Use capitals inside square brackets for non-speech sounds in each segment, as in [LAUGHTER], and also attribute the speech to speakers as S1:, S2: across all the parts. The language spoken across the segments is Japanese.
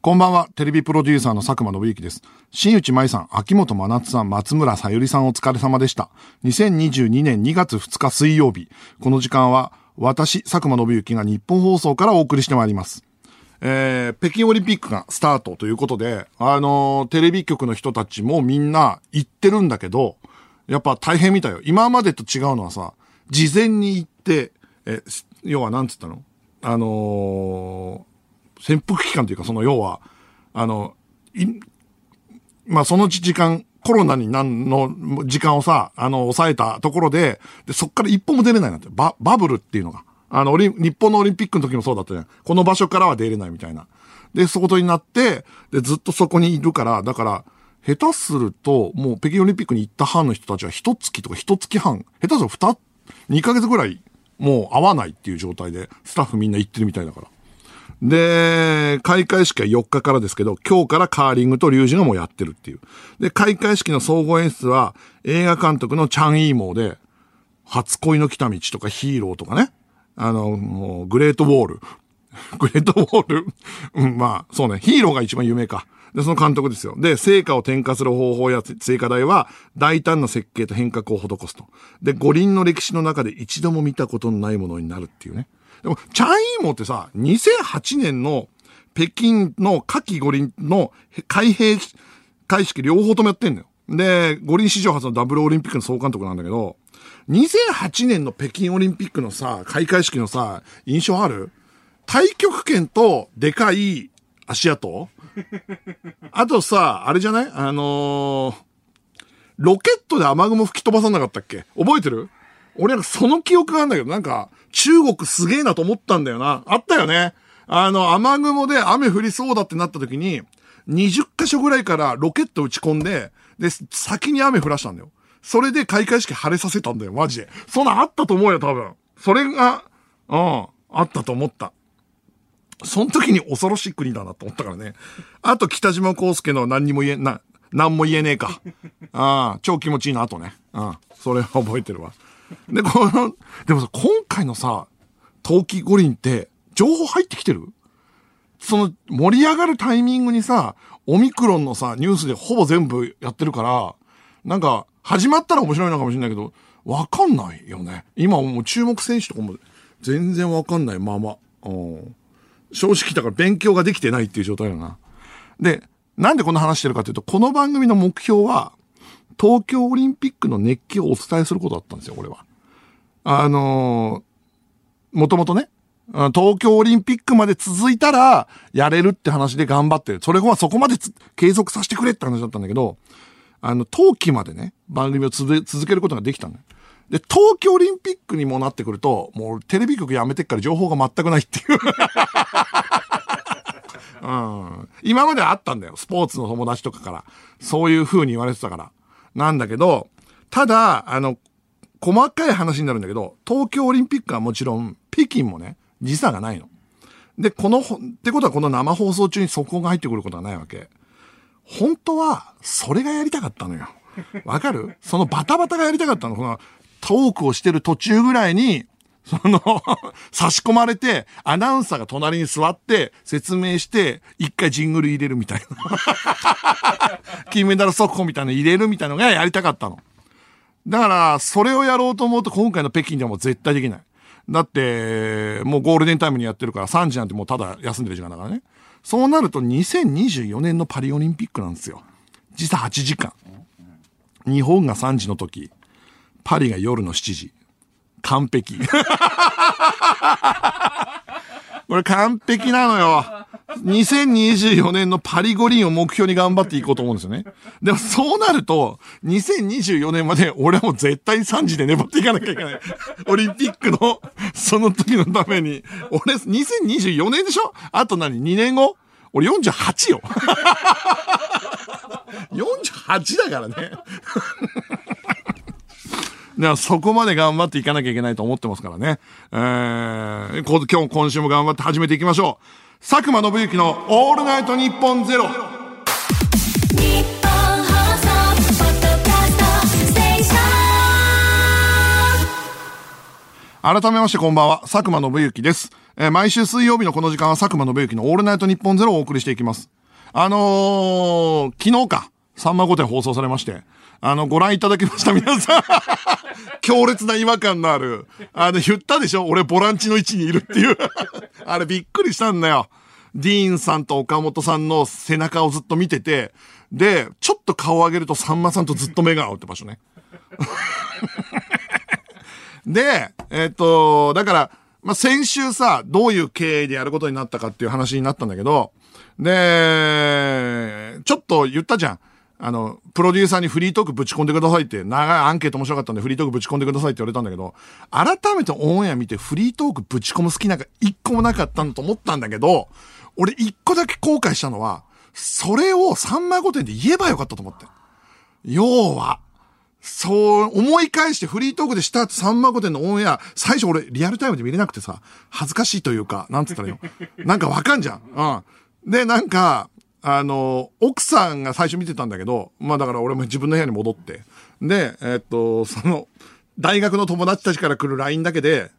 S1: こんばんは、テレビプロデューサーの佐久間信之です。新内舞さん、秋元真夏さん、松村さゆりさんお疲れ様でした。2022年2月2日水曜日。この時間は、私、佐久間信之が日本放送からお送りしてまいります。えー、北京オリンピックがスタートということで、あのーテレビ局の人たちもみんな行ってるんだけど、やっぱ大変みたいよ。今までと違うのはさ、事前に行って、え、要はなんつったの？あのー潜伏期間というか、その要は、あの、い、まあ、そのうち時間、コロナになんの時間をさ、あの、抑えたところで、で、そっから一歩も出れないなんて、バ、バブルっていうのが。あの、オリ、日本のオリンピックの時もそうだったじゃん。この場所からは出れないみたいな。で、そことになって、で、ずっとそこにいるから、だから、下手すると、もう北京オリンピックに行った班の人たちは一月とか一月半、下手すると二、二ヶ月ぐらい、もう会わないっていう状態で、スタッフみんな行ってるみたいだから。で、開会式は4日からですけど、今日からカーリングとリュウジがもうやってるっていう。で、開会式の総合演出は、映画監督のチャン・イーモーで、初恋の来た道とかヒーローとかね。あの、もう、グレートウォール。[LAUGHS] グレートウォール。うん、まあ、そうね。ヒーローが一番有名か。で、その監督ですよ。で、成果を転化する方法や成果台は、大胆な設計と変革を施すと。で、五輪の歴史の中で一度も見たことのないものになるっていうね。でも、チャンイーモーってさ、2008年の北京の夏季五輪の開閉会式両方ともやってんだよ。で、五輪史上初のダブルオリンピックの総監督なんだけど、2008年の北京オリンピックのさ、開会式のさ、印象ある？太極拳とでかい足跡？あとさ、あれじゃない？あのーロケットで雨雲吹き飛ばさなかったっけ？覚えてる？俺なんかその記憶があるんだけど、なんか、中国すげえなと思ったんだよな。あったよね。あの、雨雲で雨降りそうだってなった時に、20箇所ぐらいからロケット打ち込んで、で、先に雨降らしたんだよ。それで開会式晴れさせたんだよ、マジで。そんなあったと思うよ、多分。それが、うん、あったと思った。その時に恐ろしい国だなと思ったからね。あと、北島康介の何にも言え、な、何も言えねえか。ああ、超気持ちいいな、あとね。うん。それは覚えてるわ。[LAUGHS] で、この、でもさ、今回のさ、冬季五輪って、情報入ってきてる？その、盛り上がるタイミングにさ、オミクロンのさ、ニュースでほぼ全部やってるから、なんか、始まったら面白いのかもしれないけど、わかんないよね。今もう注目選手とかも全然わかんないまま。うん正直だから勉強ができてないっていう状態だな。で、なんでこの話してるかというと、この番組の目標は、東京オリンピックの熱気をお伝えすることだったんですよ、俺は。あのーもともとね、東京オリンピックまで続いたら、やれるって話で頑張ってる。それはそこまで継続させてくれって話だったんだけど、あの、冬季までね、番組を続けることができたのよ。で、東京オリンピックにもなってくると、もうテレビ局やめてっから情報が全くないっていう。[LAUGHS] うん。今まではあったんだよ。スポーツの友達とかから。そういう風に言われてたから。なんだけど、ただ、あの、細かい話になるんだけど、東京オリンピックはもちろん、北京もね、時差がないの。で、この、ってことはこの生放送中に速報が入ってくることはないわけ。本当は、それがやりたかったのよ。わかる？そのバタバタがやりたかったの。この、トークをしてる途中ぐらいに、その、[LAUGHS] 差し込まれて、アナウンサーが隣に座って、説明して、一回ジングル入れるみたいな。[LAUGHS] 金メダル速報みたいなの入れるみたいなのがやりたかったの。だから、それをやろうと思うと今回の北京ではもう絶対できない。だって、もうゴールデンタイムにやってるから3時なんてもうただ休んでる時間だからね。そうなると2024年のパリオリンピックなんですよ。実は8時間。日本が3時の時、パリが夜の7時。完璧。これ完璧なのよ。2024年のパリ五輪を目標に頑張っていこうと思うんですよね。でもそうなると、2024年まで俺はもう絶対3時で粘っていかなきゃいけない。オリンピックのその時のために。俺、2024年でしょ？あと何 ?2 年後？俺48よ。48だからね。だからそこまで頑張っていかなきゃいけないと思ってますからね。えー、今日、今週も頑張って始めていきましょう。佐久間信之のオールナイトニッポンゼロ。改めましてこんばんは、佐久間信之です。えー毎週水曜日のこの時間は佐久間信之のオールナイトニッポンゼロをお送りしていきます。あのー、昨日か、さんま御殿放送されまして、あの、ご覧いただきました、皆さん。[LAUGHS] 強烈な違和感のある。あの、言ったでしょ？俺ボランチの位置にいるっていう。[LAUGHS] あれびっくりしたんだよ。ディーンさんと岡本さんの背中をずっと見てて、で、ちょっと顔を上げるとさんまさんとずっと目が合うって場所ね。[LAUGHS] で、えっ、と、だから、まあ、先週さ、どういう経緯でやることになったかっていう話になったんだけど、で、ちょっと言ったじゃん。あの、プロデューサーにフリートークぶち込んでくださいって、長いアンケート面白かったんでフリートークぶち込んでくださいって言われたんだけど、改めてオンエア見てフリートークぶち込む好きなんか一個もなかったんだと思ったんだけど、俺一個だけ後悔したのは、それをさんま御殿で言えばよかったと思って。要は、そう、思い返してフリートークでしたってさんま御殿のオンエア、最初俺リアルタイムで見れなくてさ、恥ずかしいというか、なんつったらいいの？なんかわかんじゃん。うん。で、なんか、あの、奥さんが最初見てたんだけど、まあだから俺も自分の部屋に戻って。で、えっと、その、大学の友達たちから来る LINE だけで、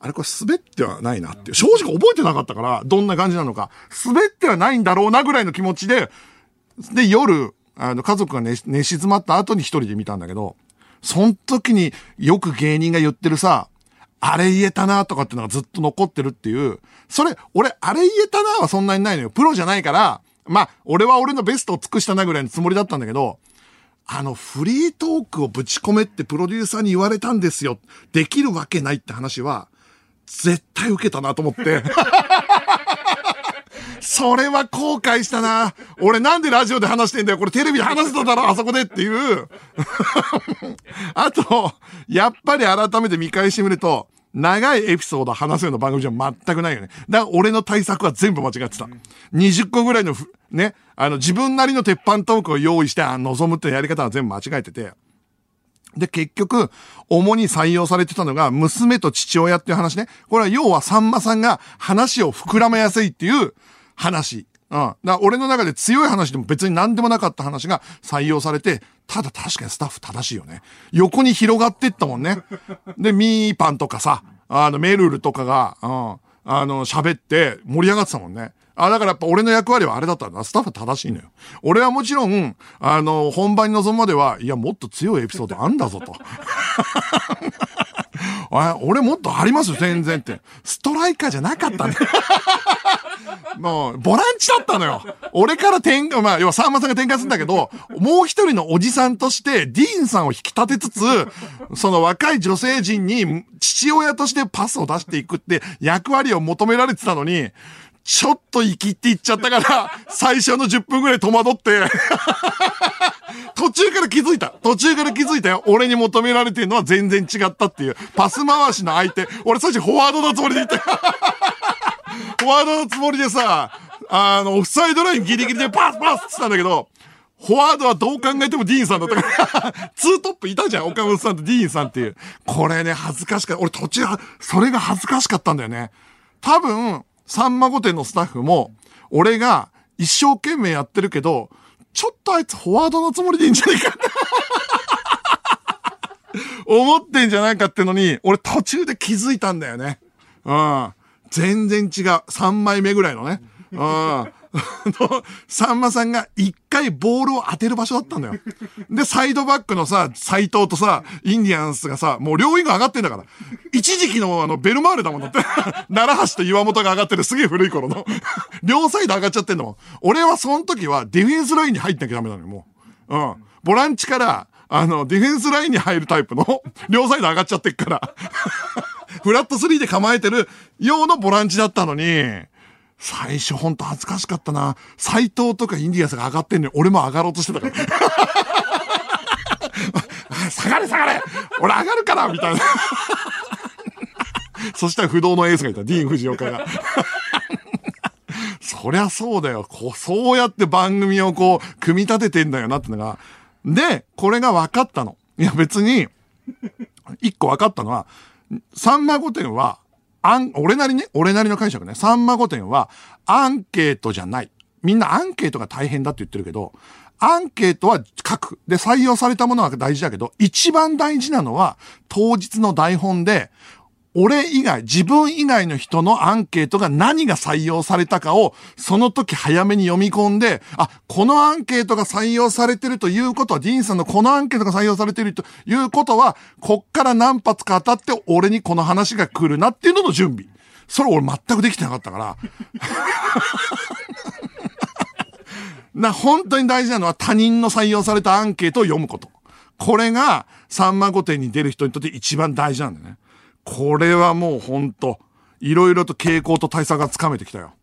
S1: あれこれ滑ってはないなっていう。正直覚えてなかったから、どんな感じなのか。滑ってはないんだろうなぐらいの気持ちで、で、夜、あの、家族が寝寝静まった後に一人で見たんだけど、その時によく芸人が言ってるさ、あれ言えたなとかってのがずっと残ってるっていう、それ、俺、あれ言えたなはそんなにないのよ。プロじゃないから、まあ、俺は俺のベストを尽くしたなぐらいのつもりだったんだけど、あの、フリートークをぶち込めってプロデューサーに言われたんですよ。できるわけないって話は、絶対受けたなと思って。[LAUGHS] それは後悔したな。俺なんでラジオで話してんだよ。これテレビで話してただろ、あそこでっていう。[LAUGHS] あと、やっぱり改めて見返してみると、長いエピソード話すような番組じゃ全くないよね。だから俺の対策は全部間違ってた。20個ぐらいのふ、ね、あの自分なりの鉄板トークを用意して、あ望むってやり方は全部間違えてて。で、結局、主に採用されてたのが、娘と父親っていう話ね。これは要は、さんまさんが話を膨らまやすいっていう話。うん。だから俺の中で強い話でも別に何でもなかった話が採用されて、ただ確かにスタッフ正しいよね。横に広がってったもんね。で、ミーパンとかさ、あの、メルルとかが、うん。あの、喋って盛り上がってたもんね。あ、だからやっぱ俺の役割はあれだったんだ。スタッフ正しいのよ。俺はもちろん、あの、本番に臨むまでは、いや、もっと強いエピソードあんだぞと。俺もっとあります？よ、全然って。ストライカーじゃなかったんだよ。[LAUGHS] もう、ボランチだったのよ。俺から転換、まあ、要はさんまさんが転換するんだけど、もう一人のおじさんとして、ディーンさんを引き立てつつ、その若い女性陣に父親としてパスを出していくって役割を求められてたのに、ちょっと生きって言っちゃったから、最初の10分ぐらい戸惑って、途中から気づいた。途中から気づいたよ。俺に求められてるのは全然違ったっていう。パス回しの相手。俺最初フォワードのつもりで言ったよ。[LAUGHS] フォワードのつもりでさ、あの、オフサイドラインギリギリでパスパスって言ったんだけど、フォワードはどう考えてもディーンさんだったから、[LAUGHS] ツートップいたじゃん、岡本さんとディーンさんっていう。これね、恥ずかしかった。俺途中、それが恥ずかしかったんだよね。多分、さんま御殿のスタッフも、俺が一生懸命やってるけど、ちょっとあいつフォワードのつもりでいいんじゃないか思ってんじゃないかってのに、俺途中で気づいたんだよね。うん。全然違う。3枚目ぐらいのね。うん。の [LAUGHS] さんまさんが一回ボールを当てる場所だったんだよ。で、サイドバックのさ、斎藤とさ、インディアンスがさ、もう両ウィング上がってんだから。一時期のあの、ベルマーレだもんだって。[LAUGHS] 奈良橋と岩本が上がってるすげえ古い頃の。両サイド上がっちゃってんだもん。俺はその時はディフェンスラインに入ってなきゃダメなのよ、もう。うん。ボランチから、あの、ディフェンスラインに入るタイプの、両サイド上がっちゃってっから。[LAUGHS] フラット3で構えてる用のボランチだったのに、最初ほんと恥ずかしかったな。斎藤とかインディアンスが上がってんのに、俺も上がろうとしてたから。[LAUGHS] 下がれ下がれ俺上がるからみたいな。[LAUGHS] そしたら不動のエースがいた。ディーン・フジオカが。[LAUGHS] そりゃそうだよ。こう、そうやって番組をこう、組み立ててんだよなってのが。で、これが分かったの。いや別に、一個分かったのは、さんま御殿は、あん、俺なりね、俺なりの解釈ね。さんま御殿は、アンケートじゃない。みんなアンケートが大変だって言ってるけど、アンケートは書く。で、採用されたものは大事だけど、一番大事なのは、当日の台本で、俺以外、自分以外の人のアンケートが何が採用されたかを、その時早めに読み込んで、あ、このアンケートが採用されてるということは、ディーンさんのこのアンケートが採用されてるということは、こっから何発か当たって俺にこの話が来るなっていうのの準備。それ俺全くできてなかったから。[LAUGHS] な、本当に大事なのは他人の採用されたアンケートを読むこと。これが、さんま御殿に出る人にとって一番大事なんだよね。これはもう本当いろいろと傾向と対策がつかめてきたよ。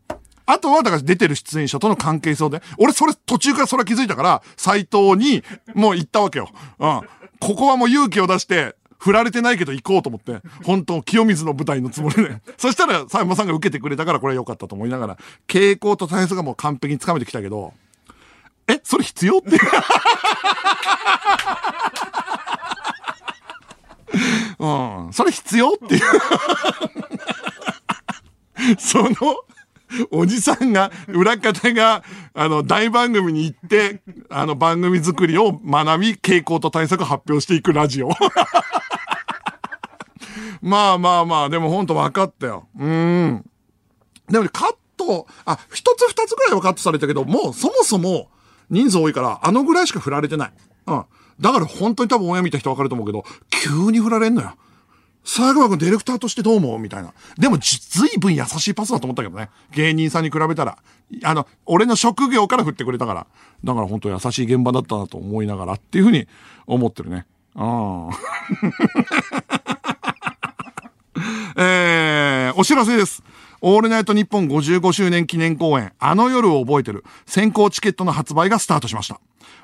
S1: あとは、だから出てる出演者との関係性で、俺それ途中からそれは気づいたから、斎藤にもう言ったわけよ。うん。ここはもう勇気を出して、振られてないけど行こうと思って、本当清水の舞台のつもりで。そしたら、さんまさんが受けてくれたからこれは良かったと思いながら、傾向と対策がもう完璧につかめてきたけど、え、それ必要って。[LAUGHS] うん、それ必要っていう。[LAUGHS] その、おじさんが、裏方が、あの、大番組に行って、あの、番組作りを学び、傾向と対策発表していくラジオ。[LAUGHS] まあまあまあ、でも本当分かったよ。うん。でも、カット、あ、一つ二つぐらいはカットされたけど、もうそもそも人数多いから、あのぐらいしか振られてない。うん。だから本当に多分親見た人分かると思うけど、急に振られんのよ。佐久間君ディレクターとしてどう思う？みたいな。でも、ずいぶん優しいパスだと思ったけどね。芸人さんに比べたら。あの、俺の職業から振ってくれたから。だから本当優しい現場だったなと思いながらっていうふうに思ってるね。ああ。[LAUGHS] えー、お知らせです。オールナイトニッポン55周年記念公演、あの夜を覚えてる先行チケットの発売がスタートしました。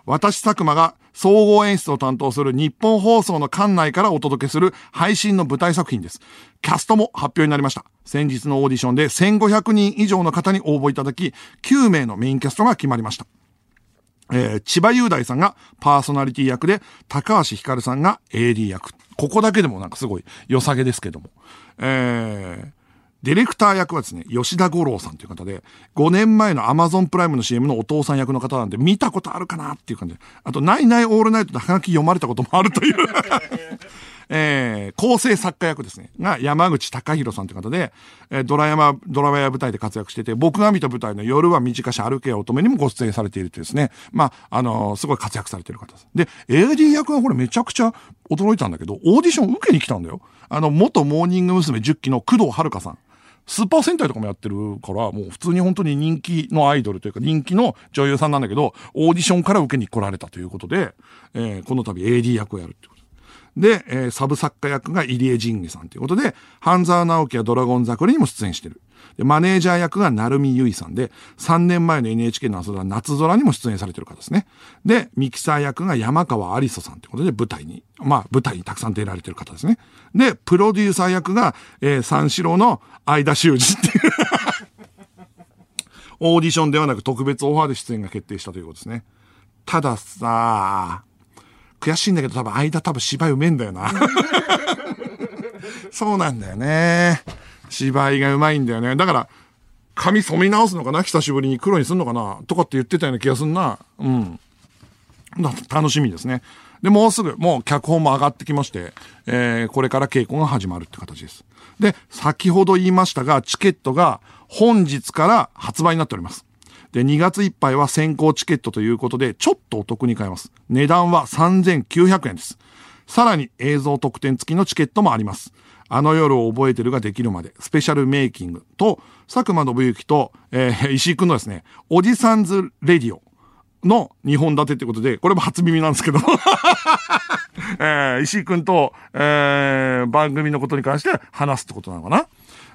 S1: 私、佐久間が総合演出を担当する日本放送の館内からお届けする配信の舞台作品です。キャストも発表になりました。先日のオーディションで1500人以上の方に応募いただき、9名のメインキャストが決まりました。えー千葉雄大さんがパーソナリティ役で、高橋ひかるさんが AD 役。ここだけでもなんかすごい良さげですけども。えーディレクター役はですね、吉田五郎さんという方で、5年前の Amazon プライムの CM のお父さん役の方なんで、見たことあるかなっていう感じで。あと、ナイナイオールナイトでハガキ読まれたこともあるという。[LAUGHS] えー構成作家役ですね。が山口隆弘さんという方で、えードラマ、ドラマや舞台で活躍してて、僕が見た舞台の夜は短し歩けや乙女にもご出演されているというですね。まあ、あのーすごい活躍されている方です。で、AD 役はこれめちゃくちゃ驚いたんだけど、オーディション受けに来たんだよ。あの、元モーニング娘。10期の工藤遥さん。スーパー戦隊とかもやってるから、もう普通に本当に人気のアイドルというか人気の女優さんなんだけど、オーディションから受けに来られたということで、えーこの度 AD 役をやるってこと。で、えーサブ作家役が入江仁義さんということで、半沢直樹やドラゴン桜にも出演してる。で、マネージャー役が成海結衣さんで、3年前の NHK の朝ドラ夏空にも出演されてる方ですね。で、ミキサー役が山川有磯さんということで、舞台に、まあ、舞台にたくさん出られてる方ですね。で、プロデューサー役が、えー三四郎の相田修二っていう。[LAUGHS] オーディションではなく特別オファーで出演が決定したということですね。たださ、悔しいんだけど多分間多分芝居うめえんだよな。[LAUGHS] そうなんだよね。芝居がうまいんだよね。だから、髪染め直すのかな？久しぶりに黒にすんのかな？とかって言ってたような気がすんな。うん。楽しみですね。で、もうすぐ、もう脚本も上がってきまして、えー、これから稽古が始まるって形です。で、先ほど言いましたが、チケットが本日から発売になっております。で、2月いっぱいは先行チケットということで、ちょっとお得に買えます。値段は3900円です。さらに映像特典付きのチケットもあります。あの夜を覚えてるができるまで、スペシャルメイキングと、佐久間信之と、えー石井くんのですね、おじさんずレディオの2本立てってことで、これも初耳なんですけど、[LAUGHS] えー石井くんと、えー番組のことに関して話すってことなのかな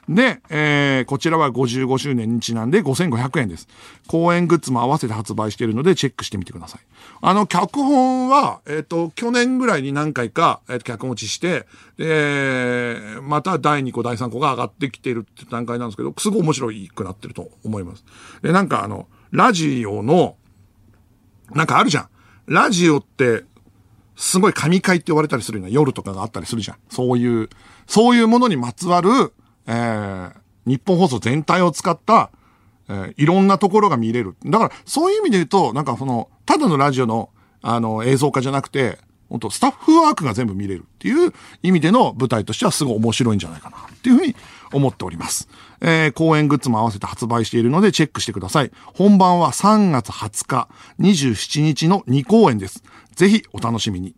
S1: で、えーこちらは55周年にちなんで5500円です。公演グッズも合わせて発売しているのでチェックしてみてください。あの、脚本は、えっ、と、去年ぐらいに何回か、えーと脚本落ちして、で、また第2個、第3個が上がってきているって段階なんですけど、すごい面白いくなってると思います。で、なんかあの、ラジオの、なんかあるじゃん。ラジオって、すごい神回って言われたりするような夜とかがあったりするじゃん。そういう、そういうものにまつわる、えー、日本放送全体を使った、えーいろんなところが見れる。だから、そういう意味で言うと、なんかその、ただのラジオの、あの、映像化じゃなくて、本当スタッフワークが全部見れるっていう意味での舞台としてはすごい面白いんじゃないかなっていうふうに思っております。えー、公演グッズも合わせて発売しているのでチェックしてください。本番は3月20日、27日の2公演です。ぜひお楽しみに。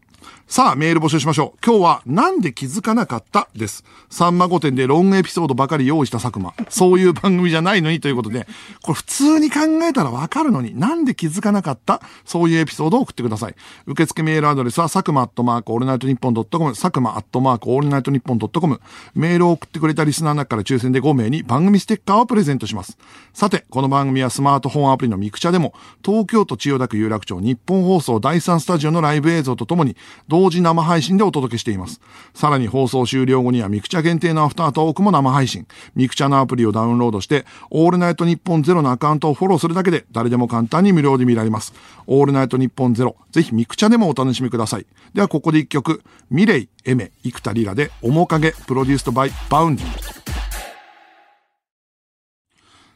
S1: さあ、メール募集しましょう。今日は、なんで気づかなかった？です。さんま御殿でロングエピソードばかり用意した佐久間。そういう番組じゃないのにということで、これ普通に考えたらわかるのに、なんで気づかなかった？そういうエピソードを送ってください。受付メールアドレスは、佐久間アットマークオールナイトニッポンドットコム、佐久間アットマークオールナイトニッポンドットコム。メールを送ってくれたリスナーの中から抽選で5名に番組ステッカーをプレゼントします。さて、この番組はスマートフォンアプリのミクチャでも、東京都千代田区有楽町ニッポン放送第3スタジオのライブ映像とともに、同時生配信でお届けしています。さらに放送終了後にはミクチャ限定のアフタートークも生配信。ミクチャのアプリをダウンロードして、オールナイトニッポンゼロのアカウントをフォローするだけで誰でも簡単に無料で見られます。オールナイトニッポンゼロ。ぜひミクチャでもお楽しみください。ではここで一曲、ミレイ、エメ、生田リラで、面影、 produced by、Vaundy。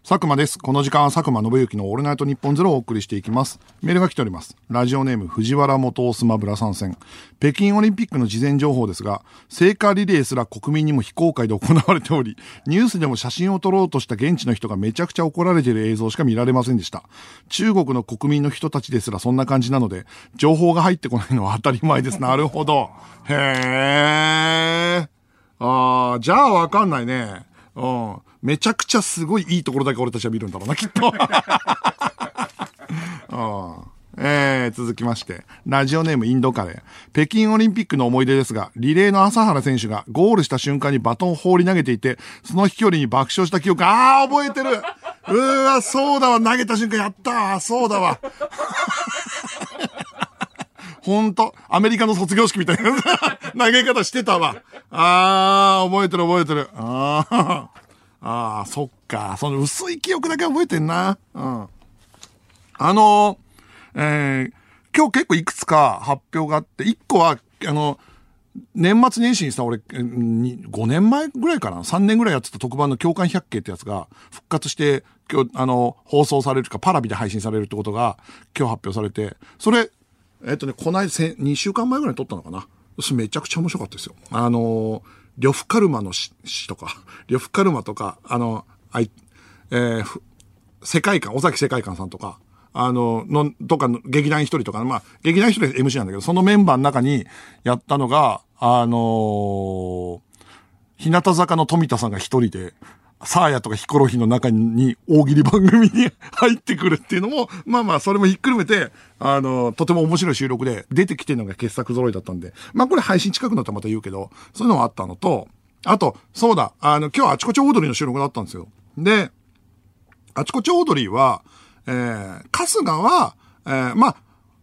S1: 佐久間です。この時間は佐久間宣行のオールナイトニッポンゼロをお送りしていきます。メールが来ております。ラジオネーム藤原元スマブラ参戦。北京オリンピックの事前情報ですが、聖火リレーすら国民にも非公開で行われており、ニュースでも写真を撮ろうとした現地の人がめちゃくちゃ怒られている映像しか見られませんでした。中国の国民の人たちですらそんな感じなので、情報が入ってこないのは当たり前です。なるほど。へー。あー、じゃあわかんないね。うん。めちゃくちゃすごいいいところだけ俺たちは見るんだろうな、きっと。[LAUGHS] うんえー、続きまして、ラジオネームインドカレー。北京オリンピックの思い出ですが、リレーの朝原選手がゴールした瞬間にバトンを放り投げていて、その飛距離に爆笑した記憶、あー、覚えてるうーわ、そうだわ、投げた瞬間やったー、そうだわ。ほんと、アメリカの卒業式みたいな [LAUGHS] 投げ方してたわ。あー、覚えてる覚えてる。あー。あー、そっか。その薄い記憶だけ覚えてんな。うん。あのえー今日結構いくつか発表があって、1個は、あの、年末年始にさ、俺、5年前ぐらいかな ?3 年ぐらいやってた特番の共感百景ってやつが復活して、今日、あの、放送されるか、パラビで配信されるってことが今日発表されて、それ、えっ、とね、この間、2週間前ぐらいに撮ったのかなめちゃくちゃ面白かったですよ。あの、呂布カルマの詩とか、[LAUGHS] 呂布カルマとか、あの、あい、えー世界観、尾崎世界観さんとか、あの、の、とかの、劇団一人とか、まあ、劇団一人 MC なんだけど、そのメンバーの中にやったのが、あのー日向坂の富田さんが一人で、サーヤとかヒコロヒーの中に大喜利番組に入ってくるっていうのも、まあまあ、それもひっくるめて、あの、とても面白い収録で出てきてるのが傑作揃いだったんで、まあこれ配信近くなったらまた言うけど、そういうのがあったのと、あと、そうだ、あの、今日あちこちオードリーの収録だったんですよ。で、あちこちオードリーは、えー、春日は、えー、ま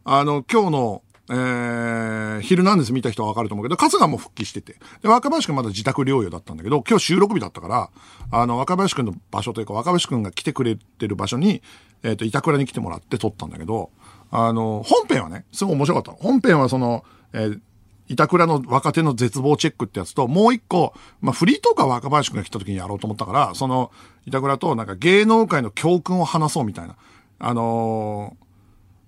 S1: あ、あの、今日の、えー、ヒルナンデス見た人はわかると思うけど、春日も復帰してて。で、若林くんまだ自宅療養だったんだけど、今日収録日だったから、あの、若林くんの場所というか、若林くんが来てくれてる場所に、えっ、と、板倉に来てもらって撮ったんだけど、あの、本編はね、すごい面白かった。本編はその、えー板倉の若手の絶望チェックってやつと、もう一個、まあ、フリートークは若林くんが来た時にやろうと思ったから、その、板倉となんか芸能界の教訓を話そうみたいな。あのー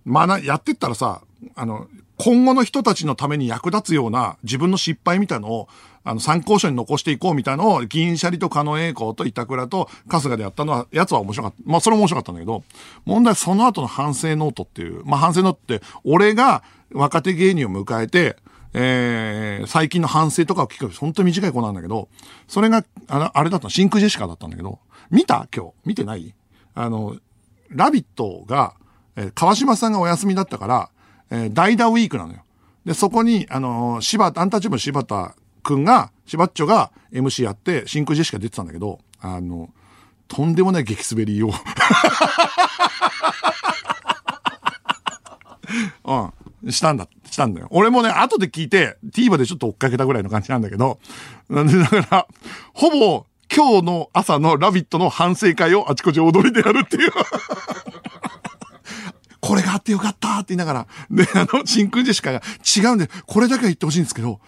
S1: まあな、やってったらさ、あの、今後の人たちのために役立つような自分の失敗みたいのを、あの、参考書に残していこうみたいのを、銀シャリと狩野英孝と板倉と春日でやったのは、やつは面白かった。まあ、それも面白かったんだけど、問題はその後の反省ノートっていう、まあ、反省ノートって、俺が若手芸人を迎えて、えー、最近の反省とかを聞く、本当に短い子なんだけど、それが、あの、あれだったの、真空ジェシカだったんだけど、見た今日？見てない？あの、ラビットが、えー川島さんがお休みだったから、えー代打ウィークなのよ。で、そこに、あのー柴田、アンタッチャブル柴田くんが、柴っちょが MC やって、真空ジェシカ出てたんだけど、あの、とんでもない激滑りを、[LAUGHS] うん、したんだ、したんだよ。俺もね、後で聞いて、TVer でちょっと追っかけたぐらいの感じなんだけど、なんで、だから、ほぼ、今日の朝のラビットの反省会をあちこち踊りでやるっていう。[LAUGHS] これがあってよかったって言いながら、で、あの、真空ジェシカが違うんで、これだけは言ってほしいんですけど、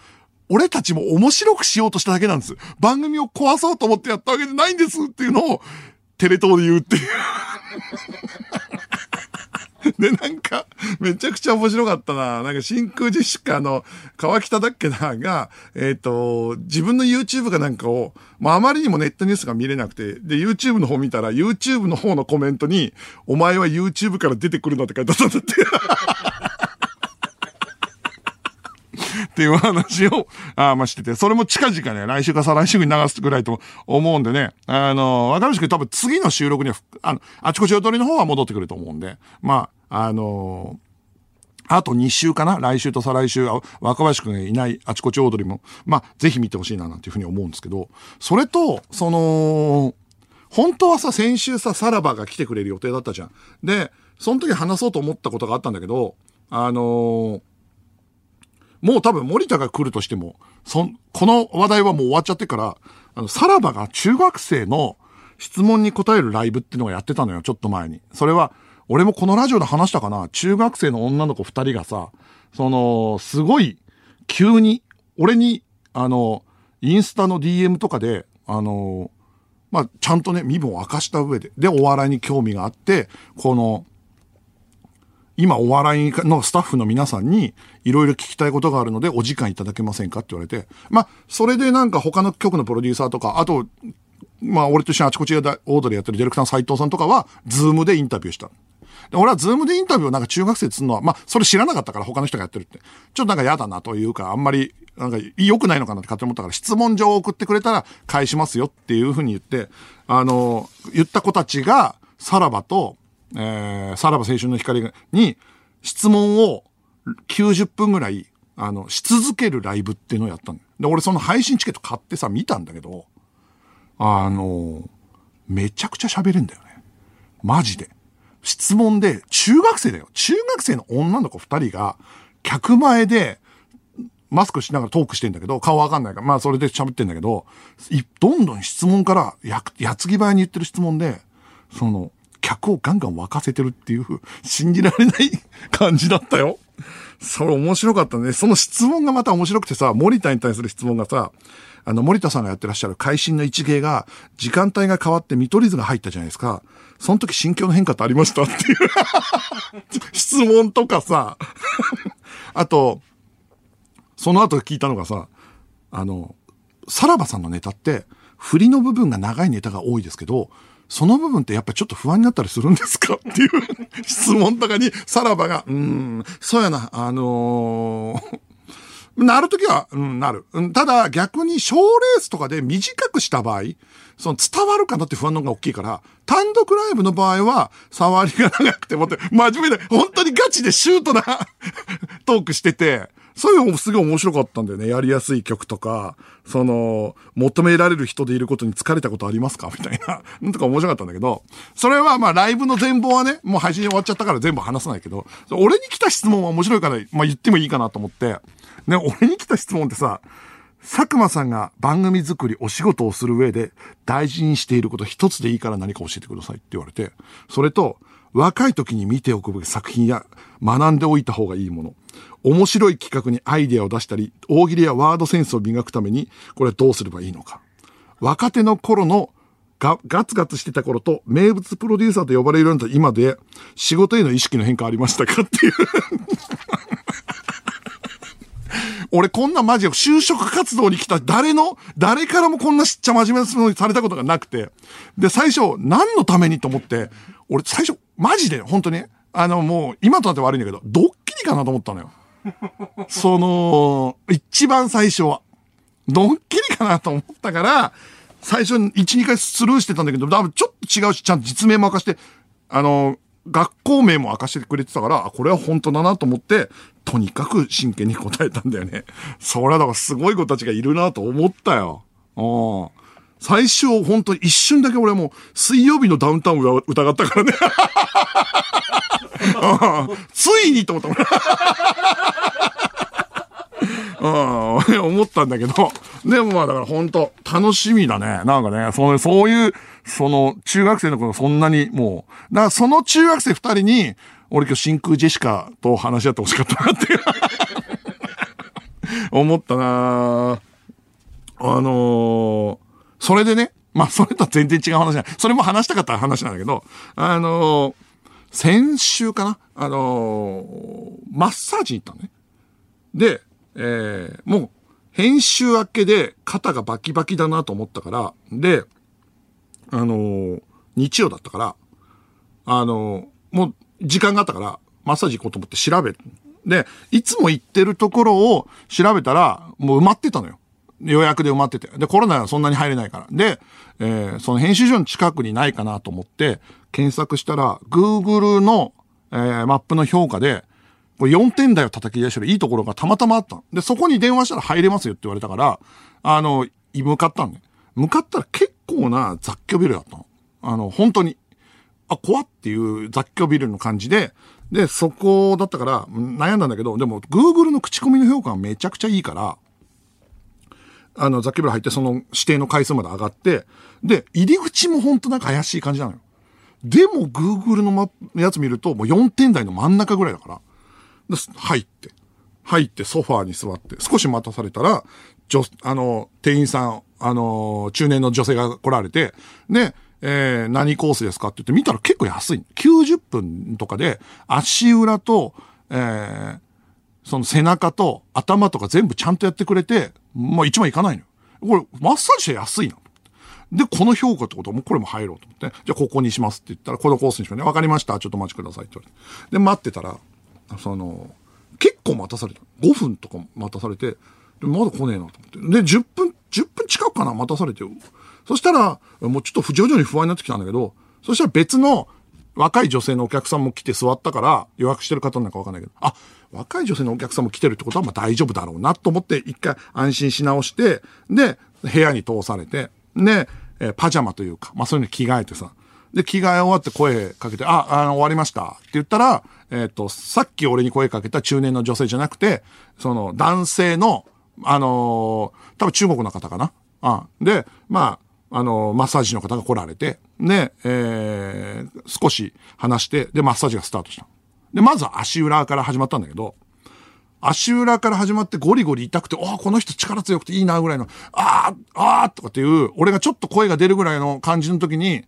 S1: 俺たちも面白くしようとしただけなんです。番組を壊そうと思ってやったわけじゃないんですっていうのを、テレ東で言うっていう。[LAUGHS] で、なんか、めちゃくちゃ面白かったな。なんか真空ジェシカの川北だっけな？が、えっ、と、自分の YouTube かなんかを、まああまりにもネットニュースが見れなくて、で、YouTube の方見たら、YouTube の方のコメントに、お前は YouTube から出てくるなって書いてあったんだって。[LAUGHS] っていう話を、あーましてて、それも近々ね、来週か再来週に流すぐらいと思うんでね、あの、若林くん多分次の収録には、あの、あちこち踊りの方は戻ってくると思うんで、まあ、あのあと2週かな？来週と再来週、若林くんがいないあちこち踊りも、まあ、ぜひ見てほしいななんていうふうに思うんですけど、それと、その、本当はさ、先週さ、さらばが来てくれる予定だったじゃん。で、その時話そうと思ったことがあったんだけど、あのーもう多分森田が来るとしても、そん、この話題はもう終わっちゃってから、あの、さらばが中学生の質問に答えるライブっていうのをやってたのよ、ちょっと前に。それは、俺もこのラジオで話したかな、中学生の女の子二人がさ、その、すごい、急に、俺に、あの、インスタの DM とかで、あの、まあ、ちゃんとね、身分を明かした上で、で、お笑いに興味があって、この、今お笑いのスタッフの皆さんにいろいろ聞きたいことがあるのでお時間いただけませんかって言われて、まあ、それでなんか他の局のプロデューサーとか、あと、まあ、俺と一緒にあちこちでオードリーやってるディレクターの斉藤さんとかは、ズームでインタビューした。で俺はズームでインタビューをなんか中学生でするのは、まあ、それ知らなかったから他の人がやってるって。ちょっとなんか嫌だなというか、あんまり、なんか良くないのかなって勝手に思ったから、質問状を送ってくれたら返しますよっていうふうに言って、あの、言った子たちが、さらばと、えー、さらば青春の光に、質問を90分ぐらい、あの、し続けるライブっていうのをやったん。で、俺その配信チケット買ってさ、見たんだけど、あの、めちゃくちゃ喋れんだよね。マジで。質問で、中学生だよ。中学生の女の子二人が、客前で、マスクしながらトークしてんだけど、顔わかんないから、まあそれで喋ってんだけど、どんどん質問から、や、やつぎ早に言ってる質問で、その、客をガンガン沸かせてるっていう、信じられない感じだったよ。それ面白かったね。その質問がまた面白くてさ、森田に対する質問がさ、あの、森田さんがやってらっしゃる会心の一芸が、時間帯が変わって見取り図が入ったじゃないですか。その時心境の変化ってありましたっていう [LAUGHS] 質問とかさ、あと、その後聞いたのがさ、あの、さらばさんのネタって、振りの部分が長いネタが多いですけど、その部分ってやっぱちょっと不安になったりするんですか？[LAUGHS] っていう質問とかに、さらばが、うん、そうやな、あのーなるときは、うん、なる。ただ、逆に賞レースとかで短くした場合、その伝わるかなって不安の方が大きいから、単独ライブの場合は、触りが長くてもって、真面目で、本当にガチでシュートな [LAUGHS] トークしてて、そういうのもすごい面白かったんだよね。やりやすい曲とか、その、求められる人でいることに疲れたことありますか？みたいな。なんとか面白かったんだけど、それはまあライブの全貌はね、もう配信終わっちゃったから全部話さないけど、俺に来た質問は面白いから、まあ言ってもいいかなと思って、ね、俺に来た質問ってさ、佐久間さんが番組作り、お仕事をする上で大事にしていること一つでいいから何か教えてくださいって言われて、それと、若い時に見ておくべき作品や学んでおいた方がいいもの。面白い企画にアイデアを出したり、大喜利やワードセンスを磨くために、これはどうすればいいのか。若手の頃のガガツガツしてた頃と名物プロデューサーと呼ばれるようになった今で仕事への意識の変化ありましたかっていう。俺こんなマジで就職活動に来た誰の、誰からもこんなしっちゃ真面目な質問されたことがなくて。で、最初何のためにと思って、俺最初マジで本当に、あのもう今となって悪いんだけど、ドッキリかなと思ったのよ。[LAUGHS] その、一番最初は。ドッキリかなと思ったから、最初に1、2回スルーしてたんだけど、多分ちょっと違うし、ちゃんと実名も明かして、あの、学校名も明かしてくれてたから、これは本当だなと思って、とにかく真剣に答えたんだよね。[LAUGHS] それはだからすごい子たちがいるなと思ったよ。うん。最初、本当に一瞬だけ俺もう水曜日のダウンタウンを疑ったからね。[LAUGHS] ついにと思った。[LAUGHS] うん、思ったんだけど、でもまあだから本当楽しみだね。なんかね、そうそういう、その中学生の子がそんなにもう、だからその中学生二人に、俺今日真空ジェシカと話し合ってほしかったなって [LAUGHS] 思ったなあのーそれでね、まあそれとは全然違う話じゃない。それも話したかった話なんだけど、あのー先週かな？あのーマッサージに行ったのね。で、えーもう、編集明けで肩がバキバキだなと思ったから、で、あの日曜だったから、あのもう時間があったから、マッサージ行こうと思って調べる。で、いつも行ってるところを調べたら、もう埋まってたのよ。予約で埋まってて。で、コロナはそんなに入れないから。で、えーその編集所の近くにないかなと思って、検索したら、Google の、えーマップの評価で、これ4点台を叩き出してるいいところがたまたまあった。で、そこに電話したら入れますよって言われたから、あの、向かったんね。向かったら結構な雑居ビルだったの。あの、本当に。あ、怖っていう雑居ビルの感じで、で、そこだったから悩んだんだけど、でも Google の口コミの評価がめちゃくちゃいいから、あの、雑居ビル入ってその指定の回数まで上がって、で、入り口も本当なんか怪しい感じなのよ。でも Google のやつ見るともう4点台の真ん中ぐらいだから。入って、入ってソファーに座って、少し待たされたら、女、あの、店員さん、あの、中年の女性が来られて、で、えー何コースですかって言って見たら結構安い。90分とかで、足裏と、えーその背中と頭とか全部ちゃんとやってくれて、まあ1万いかないのよ。これ、マッサージして安いな。で、この評価ってことはもうこれも入ろうと思って、じゃあここにしますって言ったら、このコースにしますね。わかりました。ちょっとお待ちくださいって言われて。で、待ってたら、その、結構待たされた。5分とか待たされて、まだ来ねえなと思って。で、10分、10分近くかな待たされてる。そしたら、もうちょっと徐々に不安になってきたんだけど、そしたら別の若い女性のお客さんも来て座ったから、予約してる方なんかわかんないけど、あ、若い女性のお客さんも来てるってことはまあ大丈夫だろうなと思って、一回安心し直して、で、部屋に通されて、で、えーパジャマというか、まあそういうの着替えてさ、で、着替え終わって声かけて、あ、あの、終わりましたって言ったら、えっ、と、さっき俺に声かけた中年の女性じゃなくて、その男性の、あのー多分中国の方かな。あで、まあ、あのーマッサージの方が来られて、で、えー少し話して、で、マッサージがスタートした。で、まずは足裏から始まったんだけど、足裏から始まってゴリゴリ痛くて、ああ、この人力強くていいなぐらいの、ああ、ああ、とかっていう、俺がちょっと声が出るぐらいの感じの時に、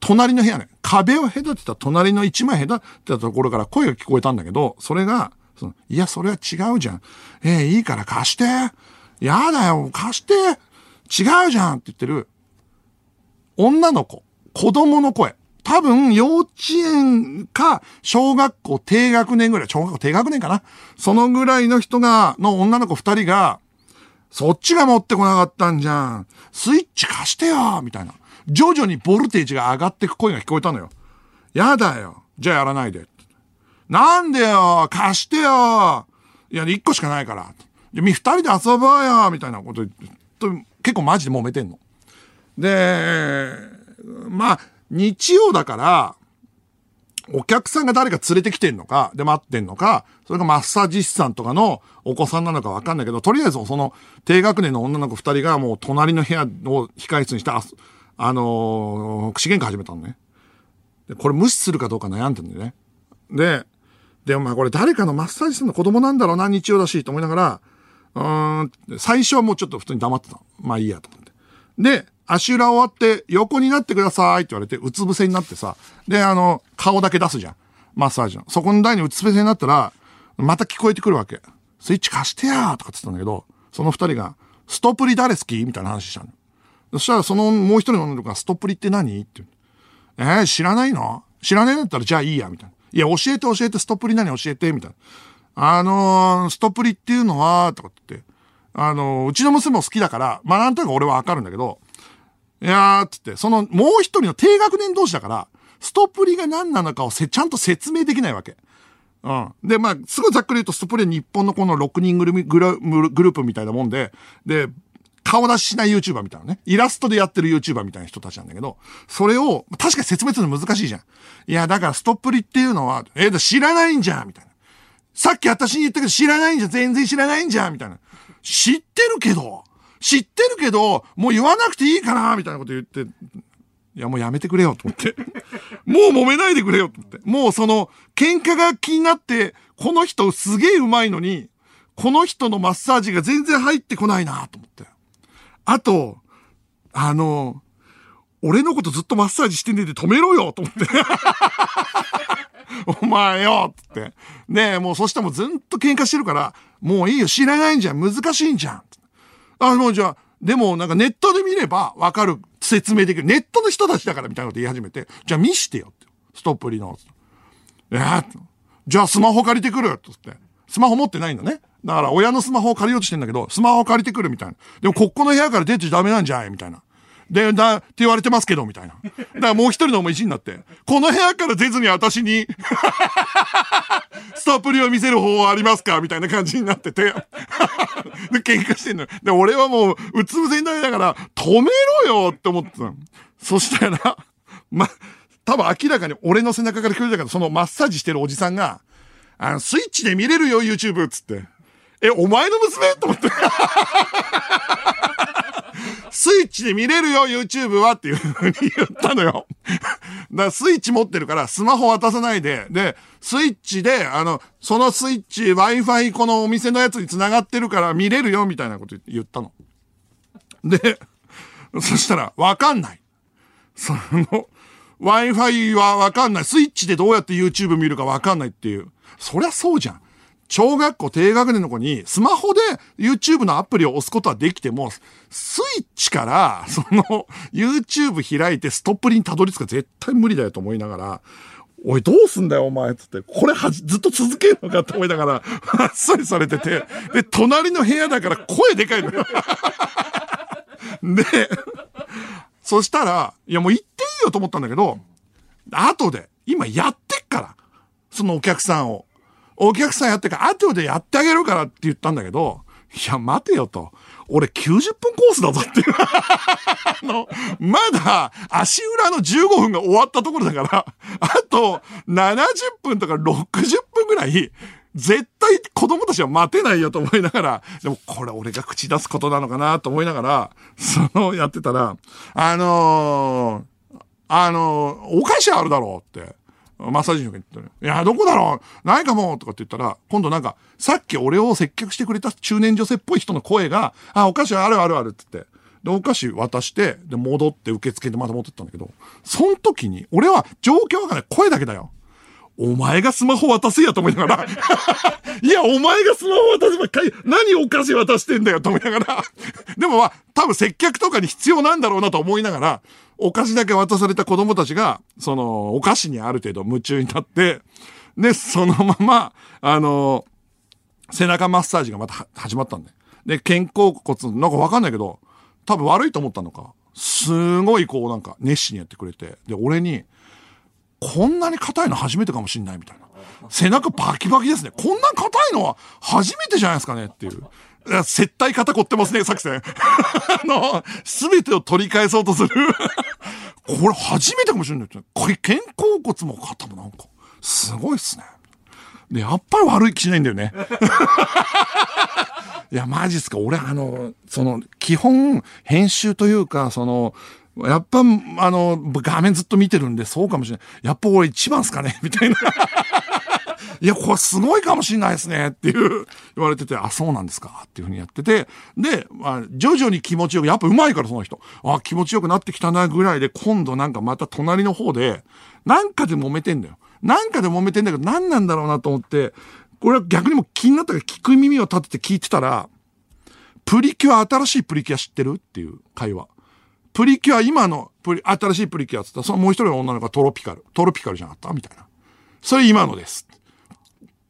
S1: 隣の部屋ね、壁を隔てた隣の一枚隔てたところから声が聞こえたんだけど、それが、そのいや、それは違うじゃん。えーいいから貸して。やだよ、貸して。違うじゃんって言ってる、女の子、子供の声。多分、幼稚園か、小学校低学年ぐらい、小学校低学年かな。そのぐらいの人が、の女の子二人が、そっちが持ってこなかったんじゃん。スイッチ貸してよみたいな。徐々にボルテージが上がってく声が聞こえたのよ。やだよ。じゃあやらないで。なんでよ貸してよいや、一個しかないから。で、み、二人で遊ぼうよみたいなこと言って、結構マジで揉めてんの。で、まあ、日曜だから、お客さんが誰か連れてきてんのか、で待ってんのか、それがマッサージ師さんとかのお子さんなのかわかんないけど、とりあえずその低学年の女の子二人がもう隣の部屋を控室にして、あ、あのー、口喧嘩始めたのね。で、これ無視するかどうか悩んでんだよね。で、でもまあこれ誰かのマッサージ師さんの子供なんだろうな、日曜だし、と思いながら、うーん、最初はもうちょっと普通に黙ってた。まあいいやと思って。で、足裏終わって横になってくださいって言われて、うつ伏せになってさ、で、あの、顔だけ出すじゃん。マッサージの。そこの台にうつ伏せになったら、また聞こえてくるわけ。スイッチ貸してやーとかって言ったんだけど、その二人が、ストプリ誰好きみたいな話したの。そしたらそのもう一人の女の子が、ストプリって何って。えー、知らないの？知らねえんだったらじゃあいいや、みたいな。いや、教えて教えて、ストップリ何教えて、みたいな。あのー、ストプリっていうのは、とかって、あのー、うちの娘も好きだから、まあなんとなく俺はわかるんだけど、いやー、つって、その、もう一人の低学年同士だから、ストップリが何なのかをせ、ちゃんと説明できないわけ。うん。で、まあ、すごいざっくり言うと、ストプリは日本のこの6人グルグルグループみたいなもんで、で、顔出ししない YouTuber みたいなね。イラストでやってる YouTuber みたいな人たちなんだけど、それを、確かに説明するの難しいじゃん。いや、だからストップリっていうのは、えー、知らないんじゃんみたいな。さっき私に言ったけど知らないんじゃん全然知らないんじゃんみたいな。知ってるけど、知ってるけど、もう言わなくていいかなみたいなこと言って、いや、もうやめてくれよ、と思って。[LAUGHS] もう揉めないでくれよ、と思って。もうその、喧嘩が気になって、この人すげえうまいのに、この人のマッサージが全然入ってこないな、と思って。あと、あの、俺のことずっとマッサージしてねえで止めろよ、と思って。[LAUGHS] お前よつって。で、もうそしたらもうずっと喧嘩してるから、もういいよ、知らないんじゃん、難しいんじゃん。あ、もうじゃあ、でもなんかネットで見ればわかる、説明できる。ネットの人たちだからみたいなこと言い始めて、じゃあ見してよって。ストップリの。えーじゃあスマホ借りてくるつって。スマホ持ってないんだね。だから親のスマホを借りようとしてんだけど、スマホを借りてくるみたいな。でもここの部屋から出てダメなんじゃいみたいな。で、だ、って言われてますけど、みたいな。だからもう一人のも意地になって、この部屋から出ずに私に、[LAUGHS] ストップリを見せる方法ありますかみたいな感じになってて。[LAUGHS] で、喧嘩してんのよ。で、俺はもう、うつ伏せになりながら、止めろよって思ってた。そしたら、ま、多分明らかに俺の背中から聞こえたから、そのマッサージしてるおじさんが、あの、スイッチで見れるよ、YouTube っつって。え、お前の娘？と思って。スイッチで見れるよ、YouTube はっていう風に言ったのよ。だからスイッチ持ってるから、スマホ渡さないで、で、スイッチで、あの、そのスイッチ、Wi-Fi このお店のやつに繋がってるから見れるよ、みたいなこと言ったの。で、そしたら、わかんない。その、Wi-Fi はわかんない。スイッチでどうやって YouTube 見るかわかんないっていう。そりゃそうじゃん。小学校低学年の子にスマホで YouTube のアプリを押すことはできても、スイッチから、その YouTube 開いてストップリにたどり着くか絶対無理だよと思いながら、おい、どうすんだよ、お前つって。これは、ずっと続けるのかと思いながら、あっさりされてて。で、隣の部屋だから声でかいのよ。[LAUGHS] で、そしたら、いやもう行っていいよと思ったんだけど、後で、今やってっから、そのお客さんを。お客さんやってから、後でやってあげるからって言ったんだけど、いや、待てよと。俺90分コースだぞっていう。[LAUGHS] あの、まだ足裏の15分が終わったところだから、あと70分とか60分ぐらい、絶対子供たちは待てないよと思いながら、でもこれ俺が口出すことなのかなと思いながら、そのやってたら、あのーあのーお菓子あるだろうって。マッサージの時に言ったのいや、どこだろう？ないかもとかって言ったら、今度なんか、さっき俺を接客してくれた中年女性っぽい人の声が、あ、お菓子あるあるあるって言って。で、お菓子渡して、で、戻って受付でまた持ってったんだけど、その時に、俺は状況わかんない。声だけだよ。お前がスマホ渡せやと思いながら、[LAUGHS] いや、お前がスマホ渡せばかい、何お菓子渡してんだよと思いながら、でもまあ、多分接客とかに必要なんだろうなと思いながら、お菓子だけ渡された子供たちが、その、お菓子にある程度夢中になって、で、そのまま、あの、背中マッサージがまた始まったんだよ。で、肩甲骨、なんかわかんないけど、多分悪いと思ったのか、すごいこうなんか熱心にやってくれて、で、俺に、こんなに硬いの初めてかもしんないみたいな。背中バキバキですね。こんな硬いのは初めてじゃないですかねっていう。いや接待肩凝ってますね、作戦。[LAUGHS] あの、すべてを取り返そうとする。[LAUGHS] これ初めてかもしれない。これ肩甲骨も肩もなんか、すごいっすね。で、やっぱり悪い気しないんだよね。[LAUGHS] いや、マジっすか。俺、あの、その、基本、編集というか、その、やっぱ、あの、画面ずっと見てるんで、そうかもしれない。やっぱ俺一番っすかねみたいな。いや、これすごいかもしれないですねっていう [LAUGHS] 言われてて、あ、そうなんですかっていうふうにやってて、で、まあ、徐々に気持ちよく、やっぱ上手いからその人。あ、気持ちよくなってきたなぐらいで、今度なんかまた隣の方で、なんかで揉めてんだよ。なんかで揉めてんだけど、何なんだろうなと思って、これは逆にも気になったから聞く耳を立てて聞いてたら、プリキュア新しいプリキュア知ってるっていう会話。プリキュア今のプリ、新しいプリキュアって言ったら、そのもう一人の女の子がトロピカル。トロピカルじゃなかったみたいな。それ今のです。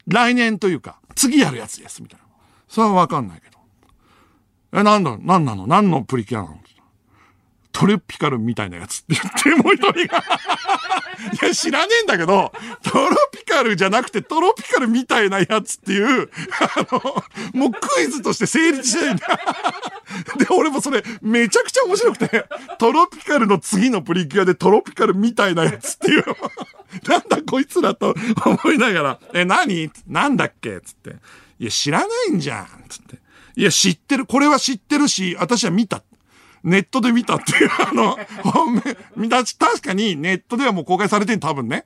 S1: 来年というか、次やるやつです。みたいな。それはわかんないけど。え、なんだ、なんなの何のプリキュアなのトロピカルみたいなやつって言って、もう一人が。[LAUGHS] いや、知らねえんだけど、トロピカルじゃなくてトロピカルみたいなやつっていう、あの、もうクイズとして成立しないんだ。で、俺もそれめちゃくちゃ面白くて、トロピカルの次のプリキュアでトロピカルみたいなやつっていう、なんだこいつらと思いながら、え、何？なんだっけ？つって。いや、知らないんじゃんつって。いや、知ってる。これは知ってるし、私は見た。ネットで見たっていう、[LAUGHS] あの、本命、だ確かにネットではもう公開されてる多分ね。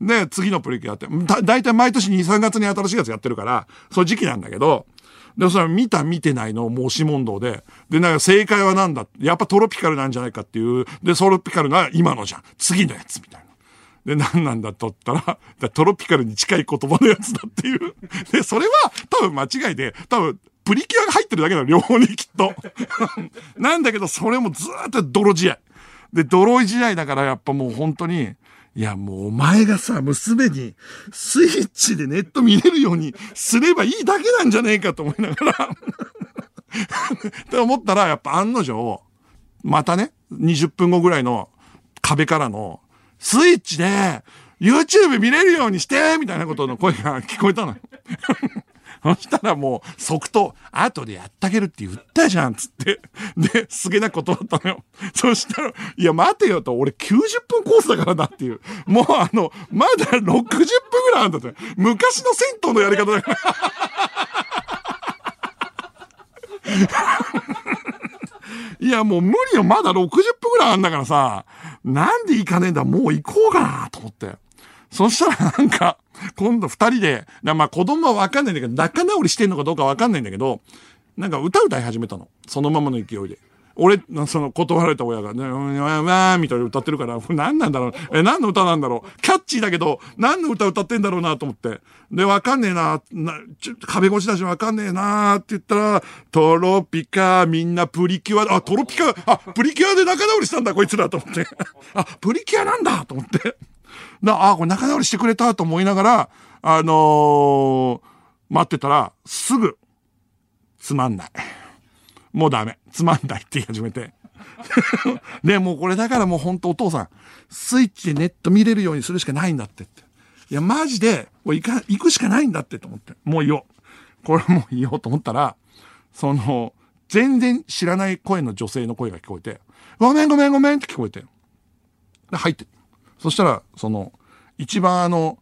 S1: で、次のプリキュアって、だ、だいたい毎年2、3月に新しいやつやってるから、そういう時期なんだけど、で、それ見た見てないのもう押し問答で、で、なんか正解はなんだやっぱトロピカルなんじゃないかっていう、で、トロピカルな今のじゃん。次のやつみたいな。で、何なんだとったら、トロピカルに近い言葉のやつだっていう。で、それは多分間違いで、多分、プリキュアが入ってるだけなの、両方にきっと。[LAUGHS] なんだけど、それもずっと泥試合。で、泥試合だからやっぱもう本当に、いやもうお前がさ、娘にスイッチでネット見れるようにすればいいだけなんじゃねえかと思いながら。[LAUGHS] って思ったら、やっぱ案の定、またね、20分後ぐらいの壁からの、スイッチで、YouTube 見れるようにしてみたいなことの声が聞こえたのよ。そしたらもう、即答、後でやってあげるって言ったじゃん、つって。で、すげえなことだったのよ。そしたら、いや、待てよと、俺90分コースだからなっていう。もうあの、まだ60分ぐらいあんだって。昔の銭湯のやり方だから。[LAUGHS] いや、もう無理よ。まだ60分ぐらいあんだからさ、なんで行かねえんだ、もう行こうかなと思って。そしたらなんか、今度二人で、まあ子供はわかんないんだけど、仲直りしてんのかどうかわかんないんだけど、なんか歌歌い始めたの。そのままの勢いで。俺、その断られた親が、ね、うんわわーみたいに歌ってるから、何なんだろうえ、何の歌なんだろうキャッチーだけど、何の歌歌ってんだろうなと思って。で、わかんねえな、なちょ壁越しだしわかんねえなって言ったら、トロピカ、みんなプリキュア、あ、トロピカ、あ、プリキュアで仲直りしたんだ、こいつらと思って。あ、プリキュアなんだと思って。な、あ、これ仲直りしてくれたと思いながら、あのー待ってたら、すぐ、つまんない。もうダメ。つまんないって言い始めて。[LAUGHS] で、もうこれだからもう本当お父さん、スイッチでネット見れるようにするしかないんだってって。いや、マジで、もう行か、行くしかないんだってと思って。もういよ。これもういようと思ったら、その、全然知らない声の女性の声が聞こえて、ごめんごめんごめんって聞こえて。で、入って。そしたら、その、一番あの、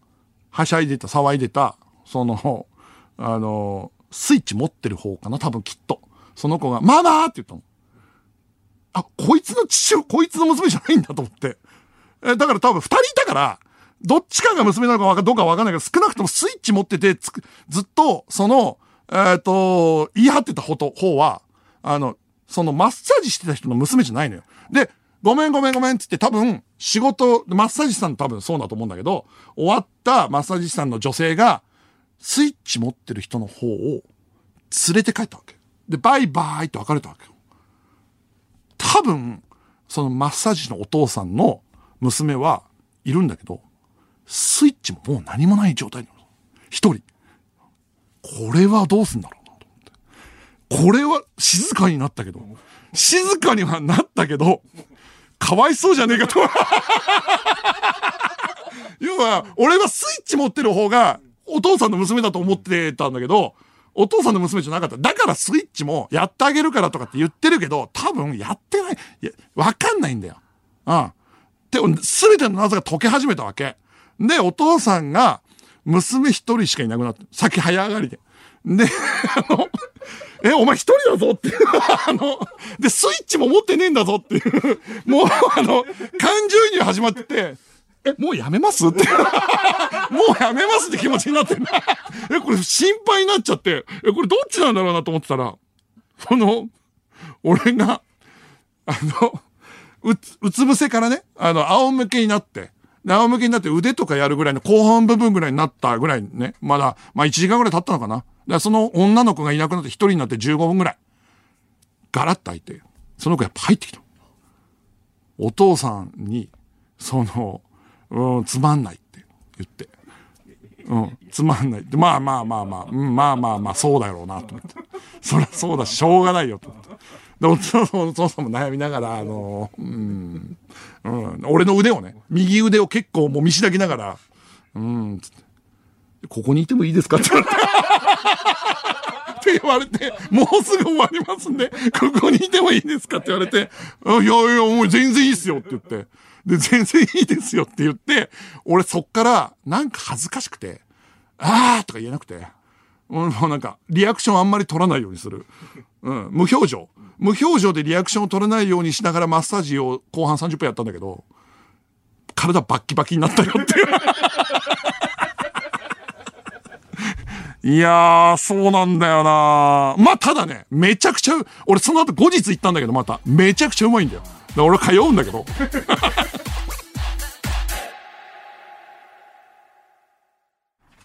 S1: はしゃいでた、騒いでた、その、あの、スイッチ持ってる方かな多分きっと。その子が、ママって言ったの。あ、こいつの父親、こいつの娘じゃないんだと思って。え、だから多分二人いたから、どっちかが娘なのかわかどうかわかんないけど、少なくともスイッチ持ってて、つくずっと、その、えっ、と、言い張ってた方と、方は、あの、そのマッサージしてた人の娘じゃないのよ。で、ごめんごめんごめんって言って多分、仕事、マッサージ師さん多分そうだと思うんだけど、終わったマッサージ師さんの女性が、スイッチ持ってる人の方を連れて帰ったわけ。で、バイバーイって別れたわけよ。多分、そのマッサージのお父さんの娘はいるんだけど、スイッチももう何もない状態なの。一人。これはどうすんだろうなと思って。これは静かになったけど、静かにはなったけど、かわいそうじゃねえかと。[LAUGHS] 要は、俺はスイッチ持ってる方が、お父さんの娘だと思ってたんだけど、お父さんの娘じゃなかった。だからスイッチもやってあげるからとかって言ってるけど、多分やってない。いや、わかんないんだよ。うん。で、すべての謎が解け始めたわけ。で、お父さんが、娘一人しかいなくなって、先早上がりで。で、あの、え、お前一人だぞっていう、[LAUGHS] あの、で、スイッチも持ってねえんだぞっていう、もう、あの、感情移入始まってて、え、もうやめますって。[LAUGHS] もうやめますって気持ちになってんだ。え、これ心配になっちゃって、え、これどっちなんだろうなと思ってたら、その、俺が、あの、うつ、うつ伏せからね、あの、仰向けになって、仰向けになって腕とかやるぐらいの後半部分ぐらいになったぐらいね、まだ、まあ1時間ぐらい経ったのかな。だからその女の子がいなくなって一人になって15分ぐらい。ガラッと開いて、その子やっぱ入ってきた。お父さんに、その、うん、つまんないって言って。うん、つまんないって。まあまあまあまあ、うん、まあまあまあ、そうだろうなと思って。そりゃそうだし、しょうがないよと思って。で、お父さんお父さんも悩みながら、あの、うん、うん、俺の腕をね、右腕を結構もう見しだきながら、うん、つって。ここにいてもいいですか？って言われて。[LAUGHS] って言われて、もうすぐ終わりますんで、ここにいてもいいですか？って言われて、あいやいや、もう全然いいっすよって言って。で、全然いいですよって言って、俺そっから、なんか恥ずかしくて、あーとか言えなくて、もうなんか、リアクションあんまり取らないようにする。うん、無表情。無表情でリアクションを取らないようにしながらマッサージを後半30分やったんだけど、体バッキバキになったよっていう。いやー、そうなんだよなまあ、ただね、めちゃくちゃ、俺その後後日行ったんだけど、また、めちゃくちゃうまいんだよ。だから俺通うんだけど。[LAUGHS]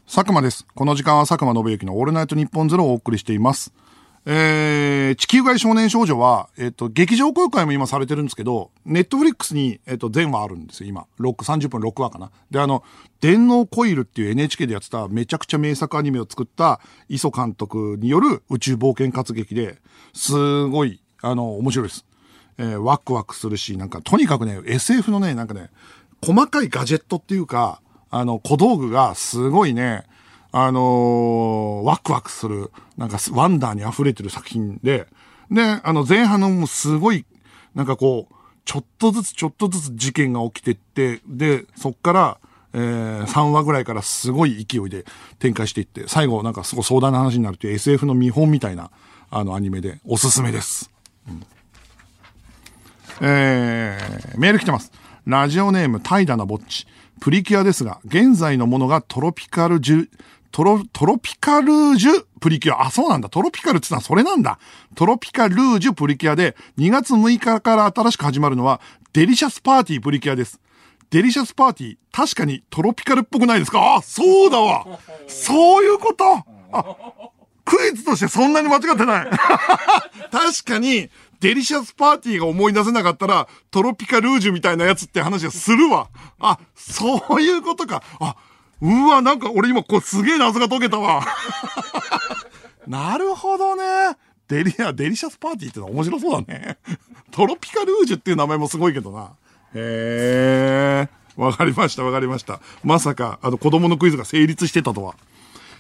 S1: 佐久間です。この時間は佐久間信之のオールナイトニッポンゼロをお送りしています。えー、地球外少年少女は、えっ、と、劇場公開も今されてるんですけど、ネットフリックスに、えっ、と、全話あるんですよ、今。6、30分6話かな。で、あの、電脳コイルっていう NHK でやってためちゃくちゃ名作アニメを作った磯監督による宇宙冒険活劇で、すごい、あの、面白いです。えーワクワクするし、なんか、とにかくね、SF のね、なんかね、細かいガジェットっていうか、あの、小道具がすごいね、あのーワクワクする、なんかワンダーに溢れてる作品で、で、あの、前半のもうすごい、なんかこう、ちょっとずつちょっとずつ事件が起きてって、で、そっから、えー、3話ぐらいからすごい勢いで展開していって、最後なんかすごい壮大な話になるっていう SF の見本みたいな、あのアニメでおすすめです。うんえー、メール来てます。ラジオネーム、怠惰なぼっち。プリキュアですが、現在のものがトロピカルジュ、トロ、トロピカルージュプリキュア。あ、そうなんだ。トロピカルって言ったらそれなんだ。トロピカルージュプリキュアで、2月6日から新しく始まるのは、デリシャスパーティープリキュアです。デリシャスパーティー、確かにトロピカルっぽくないですか？あ、そうだわ。そういうことあ、クイズとしてそんなに間違ってない。[LAUGHS] 確かに、デリシャスパーティーが思い出せなかったら、トロピカルージュみたいなやつって話はするわ。あ、そういうことか。あ、うわ、なんか俺今こうすげえ謎が解けたわ。[LAUGHS] なるほどね。デリア、デリシャスパーティーってのは面白そうだね。トロピカルージュっていう名前もすごいけどな。へえ。わかりました、わかりました。まさか、あの子供のクイズが成立してたとは。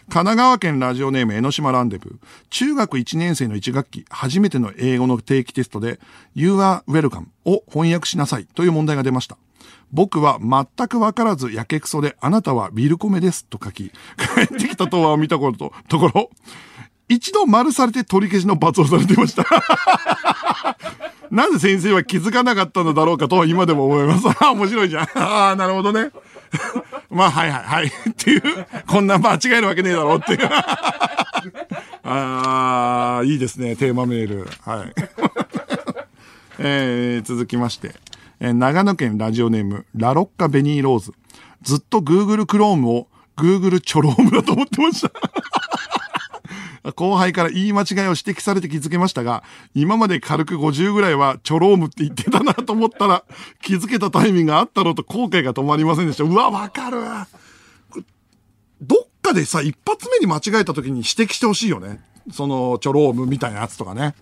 S1: 神奈川県ラジオネーム江ノ島ランデブー。中学1年生の1学期、初めての英語の定期テストで、You are welcome を翻訳しなさいという問題が出ました。僕は全くわからずやけくそで、あなたはビルコメですと書き、帰ってきた答案を見たこと、[LAUGHS] ところ、一度丸されて取り消しの罰をされていました。[LAUGHS] なぜ先生は気づかなかったのだろうかと今でも思います。ああ、面白いじゃん。[LAUGHS] ああ、なるほどね。まあ、はいはいはい。っていう、こんな間違えるわけねえだろうっていう。ああ、いいですね、テーマメール。はい。えー、続きまして、えー長野県ラジオネーム、ラロッカベニーローズ。ずっと Google Chrome を Google チョロームだと思ってました。[LAUGHS] 後輩から言い間違いを指摘されて気づけましたが、今まで軽く50ぐらいはチョロームって言ってたなと思ったら、気づけたタイミングがあったろうと後悔が止まりませんでした。うわ、わかるどっかでさ、一発目に間違えた時に指摘してほしいよね。その、チョロームみたいなやつとかね。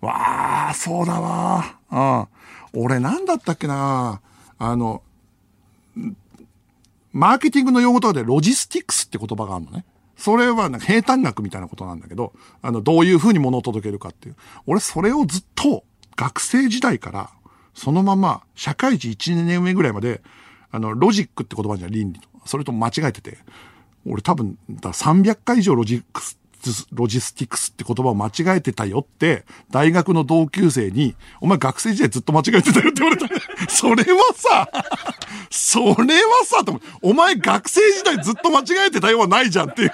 S1: わあ、そうだわ。うん。俺なんだったっけなあの、マーケティングの用語とかでロジスティックスって言葉があるのね。それはなんか平坦学みたいなことなんだけど、あの、どういう風に物を届けるかっていう。俺それをずっと学生時代から、そのまま社会人1年目ぐらいまで、あの、ロジックって言葉じゃ倫理と。それと間違えてて。俺多分、だ300回以上ロジックス、ロジスティクスって言葉を間違えてたよって、大学の同級生に、お前学生時代ずっと間違えてたよって言われた。[LAUGHS] それはさ、それはさ、お前学生時代ずっと間違えてたよはないじゃんっていう。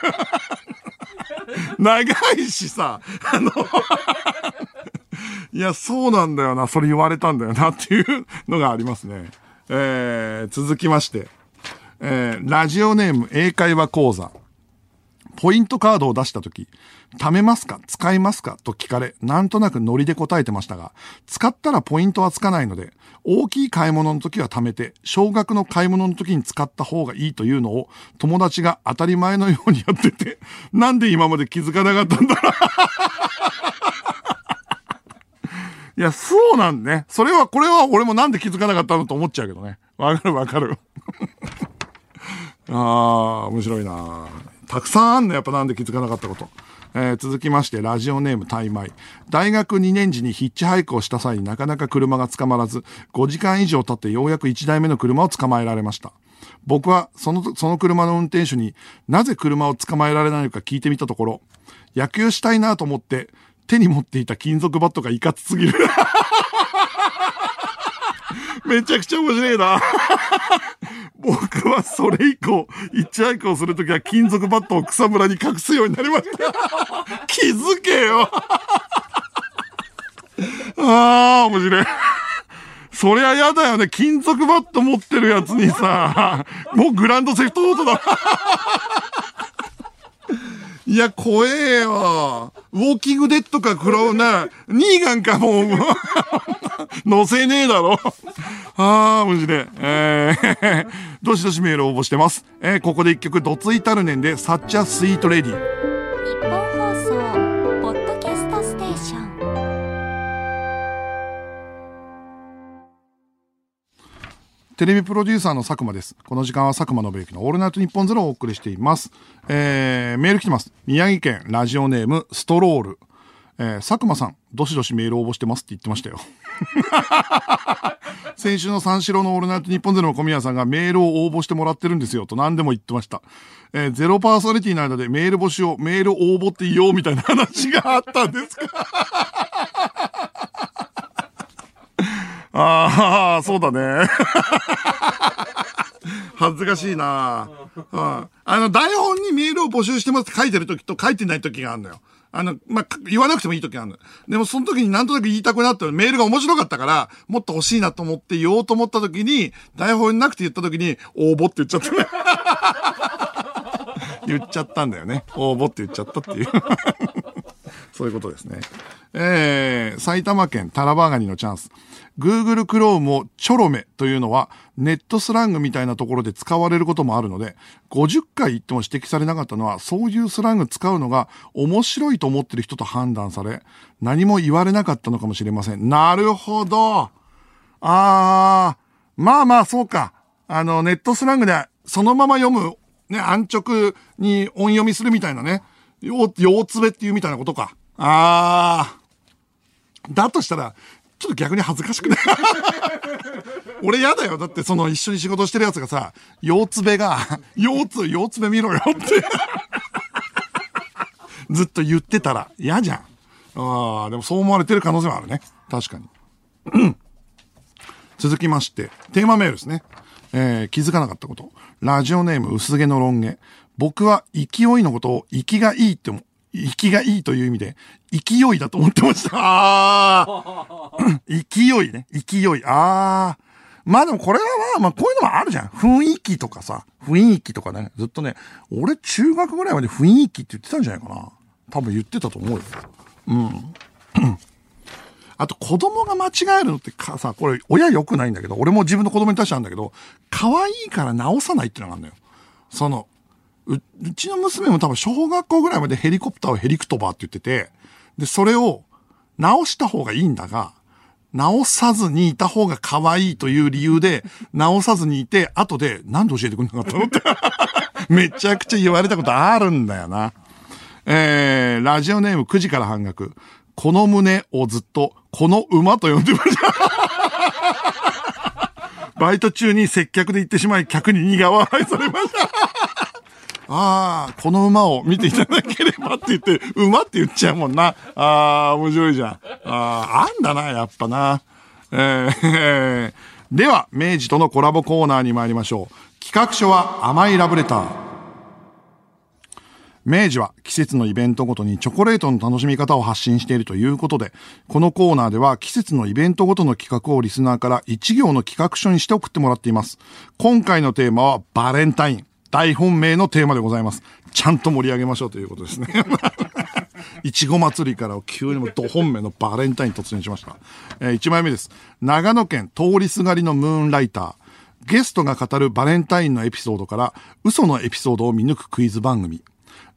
S1: 長いしさ、あの、いや、そうなんだよな、それ言われたんだよなっていうのがありますね。えー、続きまして、えー、ラジオネーム英会話講座。ポイントカードを出したとき、貯めますか？使いますか？と聞かれ、なんとなくノリで答えてましたが、使ったらポイントはつかないので、大きい買い物の時は貯めて、少額の買い物の時に使った方がいいというのを、友達が当たり前のようにやってて、なんで今まで気づかなかったんだろう？[LAUGHS] いや、そうなんね。それは、これは俺もなんで気づかなかったのと思っちゃうけどね。わかるわかる。[LAUGHS] ああ、面白いなたくさんあんの、やっぱなんで気づかなかったこと。えー続きまして、ラジオネームタイマイ。大学2年時にヒッチハイクをした際になかなか車が捕まらず、5時間以上経ってようやく1台目の車を捕まえられました。僕は、その、その車の運転手になぜ車を捕まえられないのか聞いてみたところ、野球したいなと思って、手に持っていた金属バットがいかつすぎる。[LAUGHS] めちゃくちゃ面白いな。[LAUGHS] 僕はそれ以降、ヒッチハイクをするときは金属バットを草むらに隠すようになりました。[LAUGHS] 気づけよ。ああ、面白い。そりゃ嫌だよね。金属バット持ってるやつにさ、もうグランドセフトオートだ。いや、怖えよ。ウォーキングデッドかクロウな、ニーガンかもう、[LAUGHS] 乗せねえだろ。[LAUGHS] あー、マジで。えー、[LAUGHS] どしどしメール応募してます。えー、ここで一曲、ドツイタルネンで、サッチャースイートレディ。
S2: 日本放送ポッドキャストステーション
S1: テレビプロデューサーの佐久間です。この時間は佐久間信之のオールナイトニッポンゼロをお送りしています。えー、メール来てます。宮城県ラジオネームストロール。えー、佐久間さん、どしどしメール応募してますって言ってましたよ。[LAUGHS] 先週の三四郎のオールナイトニッポンゼロの小宮さんがメールを応募してもらってるんですよと何でも言ってました。えーゼロパーソナリティの間でメール募集をメール応募って言おうみたいな話があったんですかああ、そうだね。恥ずかしいなうんあの、台本にメールを募集してますって書いてる時と書いてない時があるのよ。あの、まあ、言わなくてもいい時があるの。でもその時になんとなく言いたくなったメールが面白かったから、もっと欲しいなと思って言おうと思った時に、台本になくて言った時に、応募って言っちゃったね。[LAUGHS] 言っちゃったんだよね。応募って言っちゃったっていう。そういうことですね。えー、埼玉県タラバガニのチャンス。Google Chrome をチョロメというのはネットスラングみたいなところで使われることもあるので、50回言っても指摘されなかったのは、そういうスラング使うのが面白いと思ってる人と判断され、何も言われなかったのかもしれません。なるほど。あー、まあまあそうか。あの、ネットスラングでそのまま読む、ね、安直に音読みするみたいなね。よ腰つべっていうみたいなことか。あー。だとしたら、ちょっと逆に恥ずかしくない？[LAUGHS] 俺嫌だよ。だってその一緒に仕事してるやつがさ、腰つべが、腰つ、腰つべ見ろよって。ずっと言ってたら嫌じゃん。ああ、でもそう思われてる可能性はあるね。確かに。うん続きまして、テーマメールですね。えー、気づかなかったこと。ラジオネーム薄毛のロン毛。僕は勢いのことを息がいいっても、息がいいという意味で、勢いだと思ってました。[LAUGHS] ああ。勢いね。勢い。ああ。まあでもこれはまあ、まあこういうのもあるじゃん。雰囲気とかさ、雰囲気とかね。ずっとね、俺中学ぐらいまで雰囲気って言ってたんじゃないかな。多分言ってたと思うよ。[CLEARS THROAT] あと子供が間違えるのってかさ、これ親良くないんだけど、俺も自分の子供に対してあるんだけど、可愛いから直さないっていうのがあるのよ。その、う、うちの娘も多分小学校ぐらいまでヘリコプターをヘリクトバーって言ってて、で、それを直した方がいいんだが、直さずにいた方が可愛いという理由で、直さずにいて、後で、なんで教えてくれなかったのって。[LAUGHS] めちゃくちゃ言われたことあるんだよな。えー、ラジオネーム9時から半額。この胸をずっと、この馬と呼んでました。[LAUGHS] バイト中に接客で行ってしまい、客に苦笑いされました。ああ、この馬を見ていただければって言って、馬って言っちゃうもんな。ああ、面白いじゃん。ああ、あんだな、やっぱな。えー、では、明治とのコラボコーナーに参りましょう。企画書は甘いラブレター。明治は季節のイベントごとにチョコレートの楽しみ方を発信しているということで、このコーナーでは季節のイベントごとの企画をリスナーから一行の企画書にして送ってもらっています。今回のテーマはバレンタイン。大本命のテーマでございます。ちゃんと盛り上げましょうということですね。[LAUGHS] いちご祭りから急にもド本命のバレンタイン突入しました。え1枚目です。長野県通りすがりのムーンライター。ゲストが語るバレンタインのエピソードから嘘のエピソードを見抜くクイズ番組。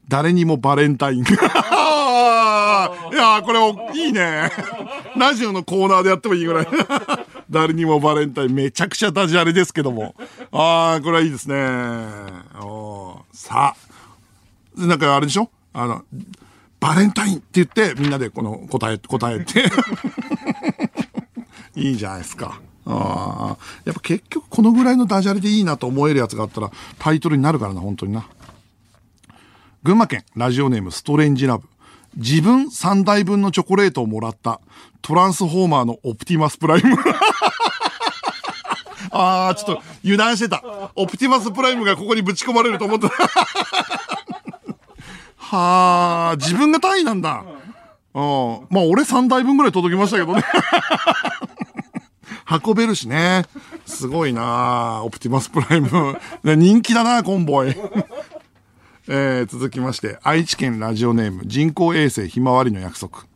S1: 誰にもバレンタイン。[LAUGHS] いやーこれおいいね。ラジオのコーナーでやってもいいぐらい。[LAUGHS] 誰にもバレンタイン。めちゃくちゃダジャレですけども。ああ、これはいいですね。おさあ。なんかあれでしょ？あの、バレンタインって言って、みんなでこの答え、答えて。[LAUGHS] いいじゃないですか。ああ。やっぱ結局このぐらいのダジャレでいいなと思えるやつがあったらタイトルになるからな、本当にな。群馬県ラジオネームストレンジラブ。自分3台分のチョコレートをもらったトランスフォーマーのオプティマスプライム。[LAUGHS] ああ、ちょっと油断してた。オプティマスプライムがここにぶち込まれると思った。[LAUGHS] はあ、自分が単位なんだ。うん。まあ俺3台分ぐらい届きましたけどね。[LAUGHS] 運べるしね。すごいなオプティマスプライム。人気だなコンボイ。えー、続きまして、愛知県ラジオネーム人工衛星ひまわりの約束。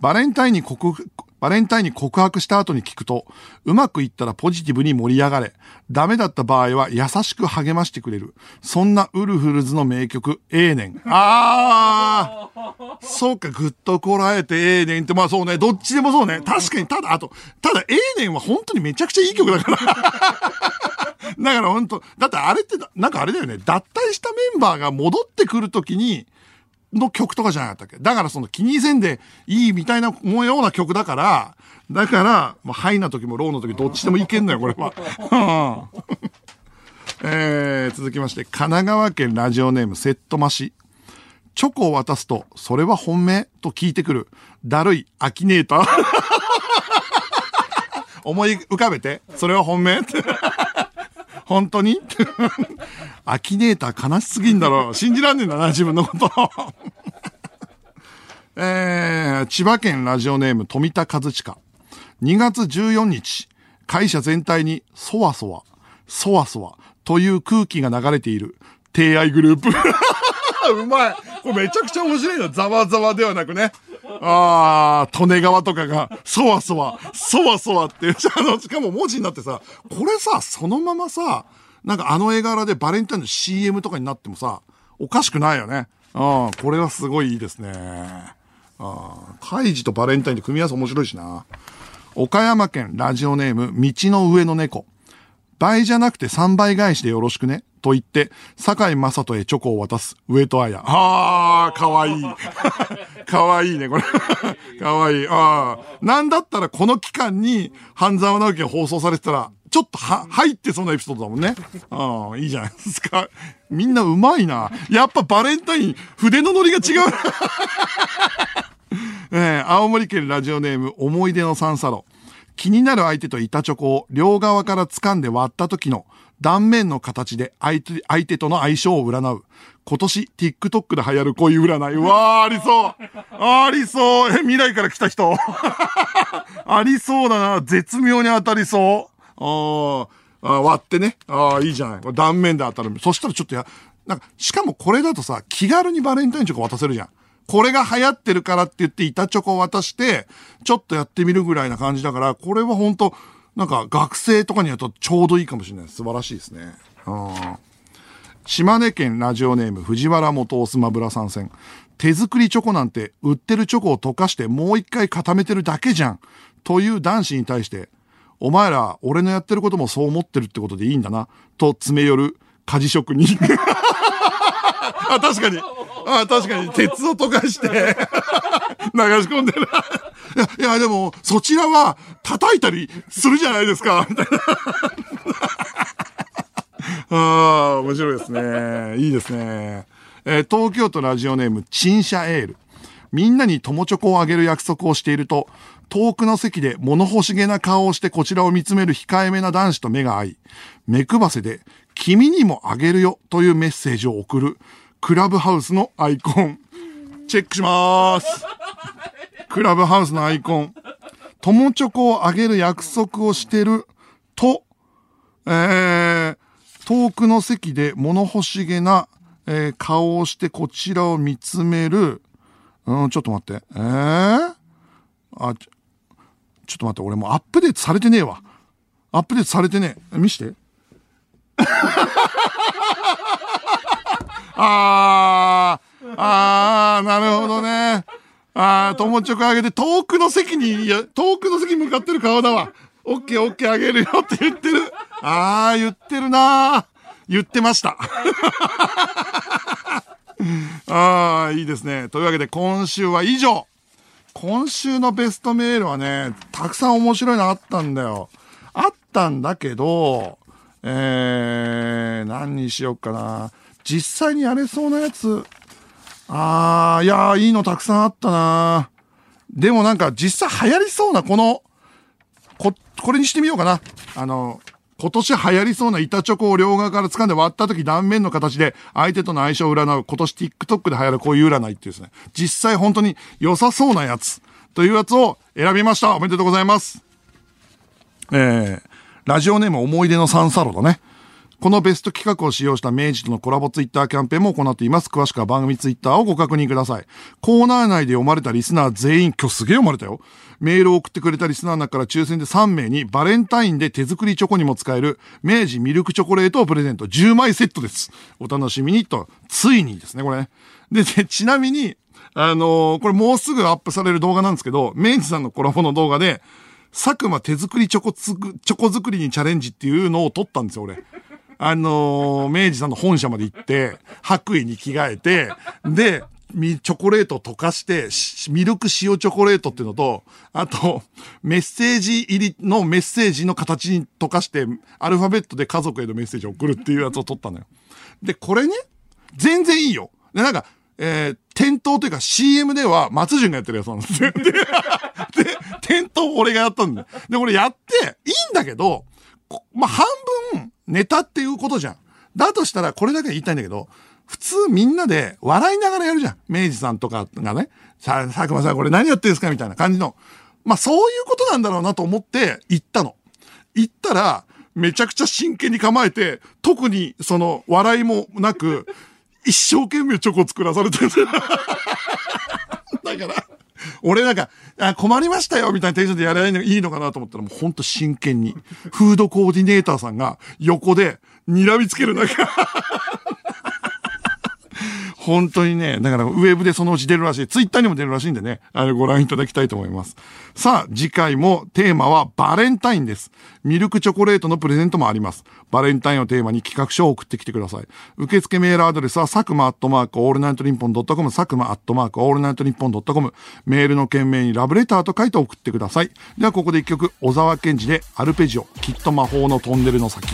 S1: バレンタインに告、バレンタインに告白した後に聞くと、うまくいったらポジティブに盛り上がれ。ダメだった場合は優しく励ましてくれる。そんなウルフルズの名曲、ええねん。あーそうか、ぐっとこらえてええねんって、まあそうね、どっちでもそうね。確かに、ただ、あと、ただええねんは本当にめちゃくちゃいい曲だから。だから本当だってあれって、なんかあれだよね、脱退したメンバーが戻ってくるときに、の曲とかじゃなかったっけ？だからその気にせんでいいみたいな模様な曲だから、だから、まあ、ハイな時もローの時どっちでもいけんのよ、これは。[LAUGHS] えー、続きまして、神奈川県ラジオネームセットマシ。チョコを渡すと、それは本命と聞いてくる。だるい、アキネーター。[LAUGHS] 思い浮かべて、それは本命本当に？[LAUGHS] アキネーター悲しすぎんだろ。信じらんねえんだな、自分のこと。[LAUGHS] えー、千葉県ラジオネーム富田和親。2月14日、会社全体にそわそわ、そわそわという空気が流れている提愛グループ。[LAUGHS] うまい。これめちゃくちゃ面白いの。ざわざわではなくね。ああ、利根川とかが、そわそわ、そわそわっていう、あの、しかも文字になってさ、これさ、そのままさ、なんかあの絵柄でバレンタインの CM とかになってもさ、おかしくないよね。うん、これはすごいいいですね。ああ、カイジとバレンタインで組み合わせ面白いしな。岡山県ラジオネーム、道の上の猫。倍じゃなくて3倍返しでよろしくね。と言って、坂井正人へチョコを渡す上戸彩。ああ、かわいい。[LAUGHS] かわいいね、これ。[LAUGHS] かわいい。ああ。なんだったらこの期間に、半沢直樹が放送されてたら、ちょっとは、入ってそうなエピソードだもんね。ああ、いいじゃないですか。みんなうまいな。やっぱバレンタイン、筆のノリが違う。[LAUGHS] えー、青森県ラジオネーム、思い出の三サロ。気になる相手と板チョコを両側から掴んで割った時の断面の形で相手相手との相性を占う。今年 TikTok で流行る恋占い。うわー、ありそうありそうえ、未来から来た人 [LAUGHS] ありそうだな。絶妙に当たりそう。ああ割ってね。ああ、いいじゃない。断面で当たる。そしたらちょっとや、なんか、しかもこれだとさ、気軽にバレンタインチョコ渡せるじゃん。これが流行ってるからって言って板チョコを渡して、ちょっとやってみるぐらいな感じだから、これは本当なんか学生とかにやるとちょうどいいかもしれない。素晴らしいですね。うん島根県ラジオネーム藤原元オスマブラ参戦。手作りチョコなんて売ってるチョコを溶かしてもう一回固めてるだけじゃん。という男子に対して、お前ら俺のやってることもそう思ってるってことでいいんだな。と詰め寄る家事職人。あ、確かに。あ確かに、鉄を溶かして [LAUGHS] 流し込んでる。いや、いや、でも、そちらは、叩いたりするじゃないですか、みたいな。[LAUGHS] ああ、面白いですね。いいですね。えー、東京都ラジオネーム、チンシャエール。みんなに友チョコをあげる約束をしていると、遠くの席で物欲しげな顔をしてこちらを見つめる控えめな男子と目が合い、目くばせで、君にもあげるよというメッセージを送るクラブハウスのアイコン。チェックしまーす。クラブハウスのアイコン。友チョコをあげる約束をしてると、えー、遠くの席で物欲しげな、えー、顔をしてこちらを見つめる。うん、ちょっと待って。えー、あ、ちょ、ちょっと待って、俺もうアップデートされてねえわ。アップデートされてねえ。見して。[LAUGHS] あー、あー、なるほどね。あー、友チョコあげて遠くの席に、いや、遠くの席に向かってる顔だわ。オッケーオッケーあげるよ [LAUGHS] って言ってる。あー、言ってるな言ってました。[LAUGHS] あー、いいですね。というわけで今週は以上。今週のベストメールはね、たくさん面白いのあったんだよ。あったんだけど、えー、何にしようかな。実際にやれそうなやつ、あー、いやー、いいのたくさんあったなでもなんか実際流行りそうなこの、こ、これにしてみようかな。あの、今年流行りそうな板チョコを両側から掴んで割った時断面の形で相手との相性を占う今年 TikTok で流行るこういう占いっていうですね。実際本当に良さそうなやつというやつを選びました。おめでとうございます。えー、ラジオネーム思い出のサンサロだね。このベスト企画を使用した明治とのコラボツイッターキャンペーンも行っています。詳しくは番組ツイッターをご確認ください。コーナー内で読まれたリスナー全員、今日すげえ読まれたよ。メールを送ってくれたリスナーの中から抽選で3名にバレンタインで手作りチョコにも使える明治ミルクチョコレートをプレゼント。10枚セットです。お楽しみにと、ついにですね、これ。で、でちなみに、あのーこれもうすぐアップされる動画なんですけど、明治さんのコラボの動画で、佐久間手作りチョコつく、チョコ作りにチャレンジっていうのを撮ったんですよ、俺。あのー明治さんの本社まで行って、白衣に着替えて、で、チョコレート溶かして、ミルク塩チョコレートっていうのと、あと、メッセージ入りのメッセージの形に溶かして、アルファベットで家族へのメッセージを送るっていうやつを撮ったのよ。で、これね、全然いいよ。で、なんか、えー、店頭というか CM では松潤がやってるやつなんですよ。[LAUGHS] で、で店頭俺がやったんだよ。で、俺やって、いいんだけど、こまあ、半分ネタっていうことじゃん。だとしたらこれだけ言いたいんだけど、普通みんなで笑いながらやるじゃん。明治さんとかがね、さ、佐久間さんこれ何やってんですかみたいな感じの。まあそういうことなんだろうなと思って行ったの。行ったら、めちゃくちゃ真剣に構えて、特にその笑いもなく、一生懸命チョコ作らされてる。[LAUGHS] だから、俺なんか、あ困りましたよみたいなテンションでやればいいのかなと思ったらもうほんと真剣に、フードコーディネーターさんが横で睨みつける中、本当にね、だからウェブでそのうち出るらしい。ツイッターにも出るらしいんでね、あれご覧いただきたいと思います。さあ、次回もテーマはバレンタインです。ミルクチョコレートのプレゼントもあります。バレンタインをテーマに企画書を送ってきてください。受付メールアドレスは、佐久間アットマークオールナイトニッポンドットコム、佐久間アットマークオールナイトニッポンドットコム、メールの件名にラブレターと書いて送ってください。では、ここで一曲、小沢健二でアルペジオ、きっと魔法のトンネルの先。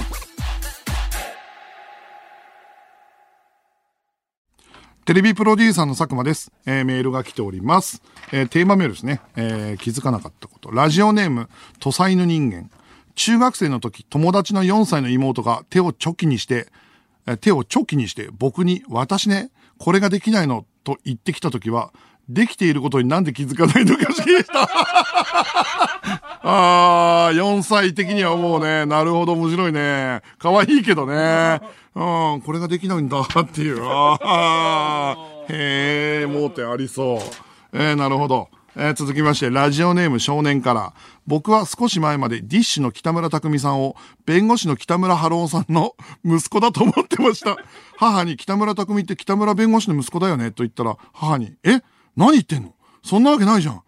S1: テレビプロデューサーの佐久間です。えーメールが来ております。えーテーマメールですね。えー気づかなかったこと。ラジオネーム、土佐犬人間。中学生の時、友達の4歳の妹が手をチョキにして、手をチョキにして僕に、私ね、これができないのと言ってきた時は、できていることになんで気づかないのかした。[LAUGHS] ああ、4歳的にはもうね、なるほど面白いね。可愛いけどね。うん、これができないんだっていう。ああ、へえ、盲点ありそう。えー、なるほど。えー続きまして、ラジオネーム少年から。僕は少し前までディッシュの北村匠海さんを弁護士の北村春夫さんの息子だと思ってました。母に北村匠海って北村弁護士の息子だよね？と言ったら、母に、え？何言ってんの？そんなわけないじゃん。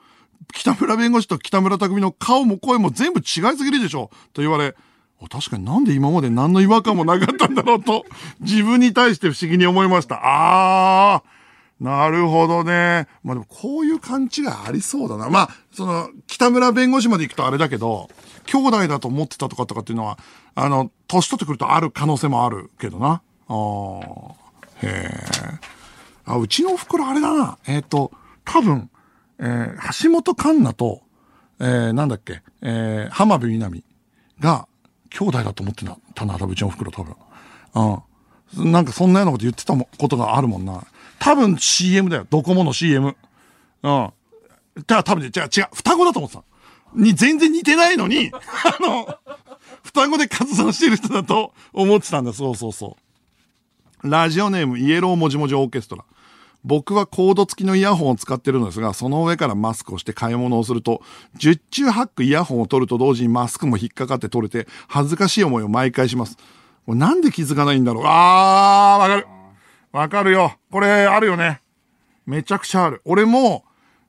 S1: 北村弁護士と北村匠の顔も声も全部違いすぎるでしょと言われ、確かになんで今まで何の違和感もなかったんだろうと、自分に対して不思議に思いました。あー、なるほどね。まあでもこういう勘違いありそうだな。まあ、その、北村弁護士まで行くとあれだけど、兄弟だと思ってたとかとかっていうのは、あの、年取ってくるとある可能性もあるけどな。あー、へー。あ、うちのお袋あれだな。えっ、と、多分、えー橋本環奈と、えーなんだっけ、えー浜辺美波が兄弟だと思ってたな、多分うちのお袋多分。うん。なんかそんなようなこと言ってたことがあるもんな。多分 CM だよ。ドコモの CM。うん。じゃあ多分ね、違う、違う、双子だと思ってた。に、全然似てないのに、[LAUGHS] あの、双子で活動してる人だと思ってたんだ。そうそうそう。ラジオネームイエローもじもじオーケストラ。僕はコード付きのイヤホンを使ってるのですが、その上からマスクをして買い物をすると、十中八九イヤホンを取ると同時にマスクも引っかかって取れて、恥ずかしい思いを毎回します。これなんで気づかないんだろうあー、わかる。わかるよ。これ、あるよね。めちゃくちゃある。俺も、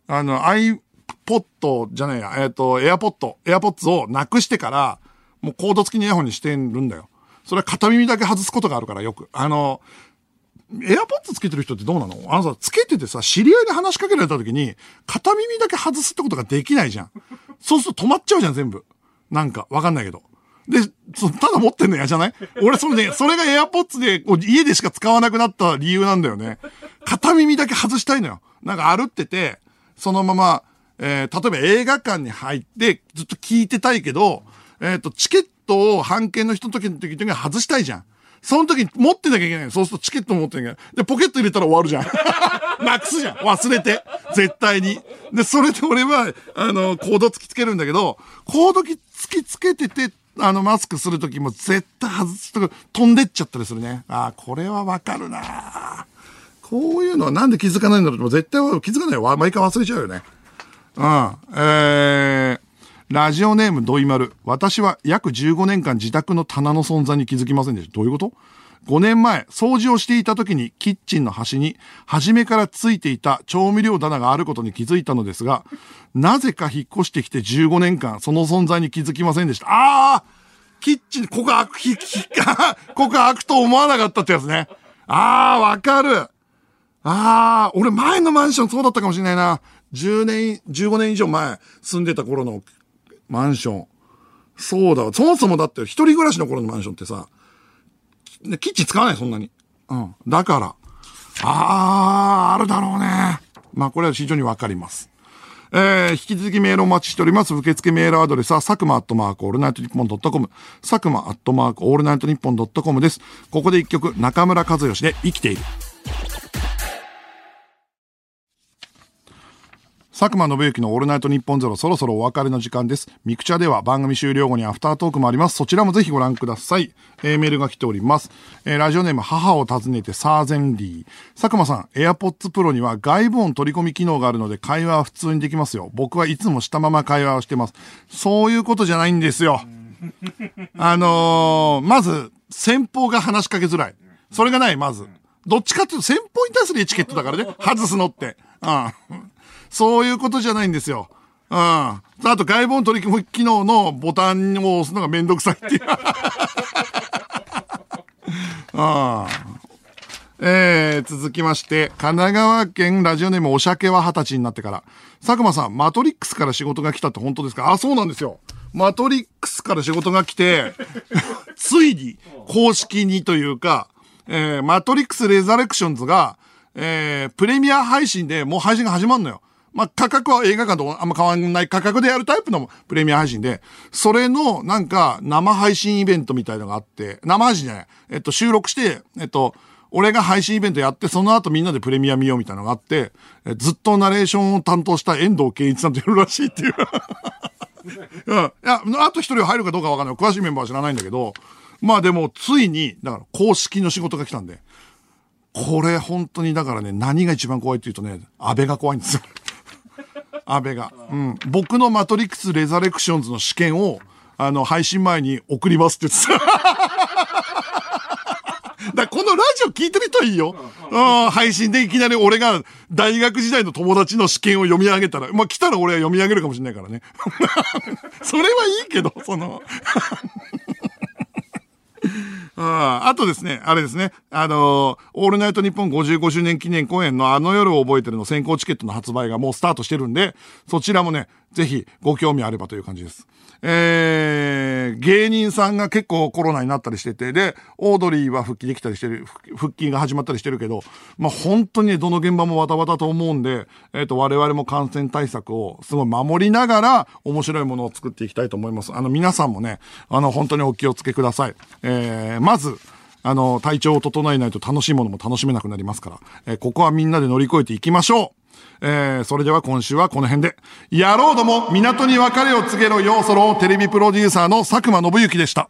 S1: あの、iPod じゃねえや、えっ、と、AirPod、AirPods をなくしてから、もうコード付きのイヤホンにしてるんだよ。それは片耳だけ外すことがあるからよく。あの、エアポッツつけてる人ってどうなの？あのさ、つけててさ、知り合いで話しかけられた時に、片耳だけ外すってことができないじゃん。そうすると止まっちゃうじゃん、全部。なんか、わかんないけど。で、そただ持ってんの嫌じゃない？俺、それね、それがエアポッツで、家でしか使わなくなった理由なんだよね。片耳だけ外したいのよ。なんか歩ってて、そのまま、えー例えば映画館に入って、ずっと聞いてたいけど、えっ、と、チケットを半券の人の時の時に外したいじゃん。その時に持ってなきゃいけないそうするとチケット持ってなきゃいけない。で、ポケット入れたら終わるじゃん。[LAUGHS] なくすじゃん。忘れて。絶対に。で、それで俺は、あの、コード突きつけるんだけど、コード突きつけてて、あの、マスクするときも絶対外すと飛んでっちゃったりするね。ああ、これはわかるなこういうのはなんで気づかないんだろうと絶対気づかないよ。毎回忘れちゃうよね。うん。えー、ラジオネームドイマル。私は約15年間自宅の棚の存在に気づきませんでした。どういうこと ?5 年前、掃除をしていた時にキッチンの端に、初めからついていた調味料棚があることに気づいたのですが、なぜか引っ越してきて15年間、その存在に気づきませんでした。ああキッチン、ここ開く、ひ、ひ、[LAUGHS] ここ開くと思わなかったってやつね。ああ、わかる。ああ、俺前のマンションそうだったかもしれないな。10年、15年以上前住んでた頃のマンション。そうだわ。そもそもだって一人暮らしの頃のマンションってさ、キッチン使わない、そんなに。うん。だから。ああ、あるだろうね。まあこれは非常にわかります。えー、引き続きメールお待ちしております。受付メールアドレスは、佐久間アットマークオールナイトニッポンドットコム。佐久間アットマークオールナイトニッポンドットコムです。ここで一曲、中村一義で生きている。佐久間宣行のオールナイトニッポンゼロそろそろお別れの時間です。ミクチャでは番組終了後にアフタートークもあります。そちらもぜひご覧ください。えー、メールが来ております。えー、ラジオネーム母を訪ねてサーゼンリー。佐久間さん、AirPods Pro には外部音取り込み機能があるので会話は普通にできますよ。僕はいつもしたまま会話をしてます。そういうことじゃないんですよ。[LAUGHS] あのー、まず、先方が話しかけづらい。それがない、まず。どっちかっていうと先方に対するエチケットだからね。外すのって。うん。そういうことじゃないんですよ。うん。あと外部音取り込み機能のボタンを押すのがめんどくさいっていう。あ [LAUGHS] あえー、続きまして、神奈川県ラジオネームお酒は二十歳になってから。佐久間さん、マトリックスから仕事が来たって本当ですか？あ、そうなんですよ。マトリックスから仕事が来て、[LAUGHS] ついに公式にというか、えー、マトリックスレザレクションズが、えー、プレミア配信でもう配信が始まるのよ。まあ、価格は映画館とあんま変わんない価格でやるタイプのプレミア配信で、それのなんか生配信イベントみたいのがあって、生配信じゃない、えっと収録して、えっと、俺が配信イベントやって、その後みんなでプレミア見ようみたいなのがあって、えずっとナレーションを担当した遠藤健一さんとやるらしいっていう。[LAUGHS] うん。いや、あと一人入るかどうかわかんない。詳しいメンバーは知らないんだけど、まあでも、ついに、だから公式の仕事が来たんで、これ本当にだからね、何が一番怖いって言うとね、安倍が怖いんですよ。安倍が。うん。僕のマトリックス・レザレクションズの試験を、あの、配信前に送りますって言ってた。[LAUGHS] だこのラジオ聞いてる人はいいよ。うん、配信でいきなり俺が大学時代の友達の試験を読み上げたら、まあ来たら俺は読み上げるかもしれないからね。[LAUGHS] それはいいけど、その [LAUGHS] ああとですね、あれですね、あのー、オールナイトニッポン55周年記念公演のあの夜を覚えてるの先行チケットの発売がもうスタートしてるんで、そちらもね、ぜひご興味あればという感じです。えー、芸人さんが結構コロナになったりしてて、で、オードリーは復帰できたりしてる、復帰が始まったりしてるけど、まあ、本当にね、どの現場もわたわたと思うんで、えっ、ー、と、我々も感染対策をすごい守りながら、面白いものを作っていきたいと思います。あの、皆さんもね、あの、本当にお気をつけください。えー、まず、あの、体調を整えないと楽しいものも楽しめなくなりますから、えー、ここはみんなで乗り越えていきましょうえー、それでは今週はこの辺で。野郎ども、港に別れを告げろよ、そろ、テレビプロデューサーの佐久間信之でした。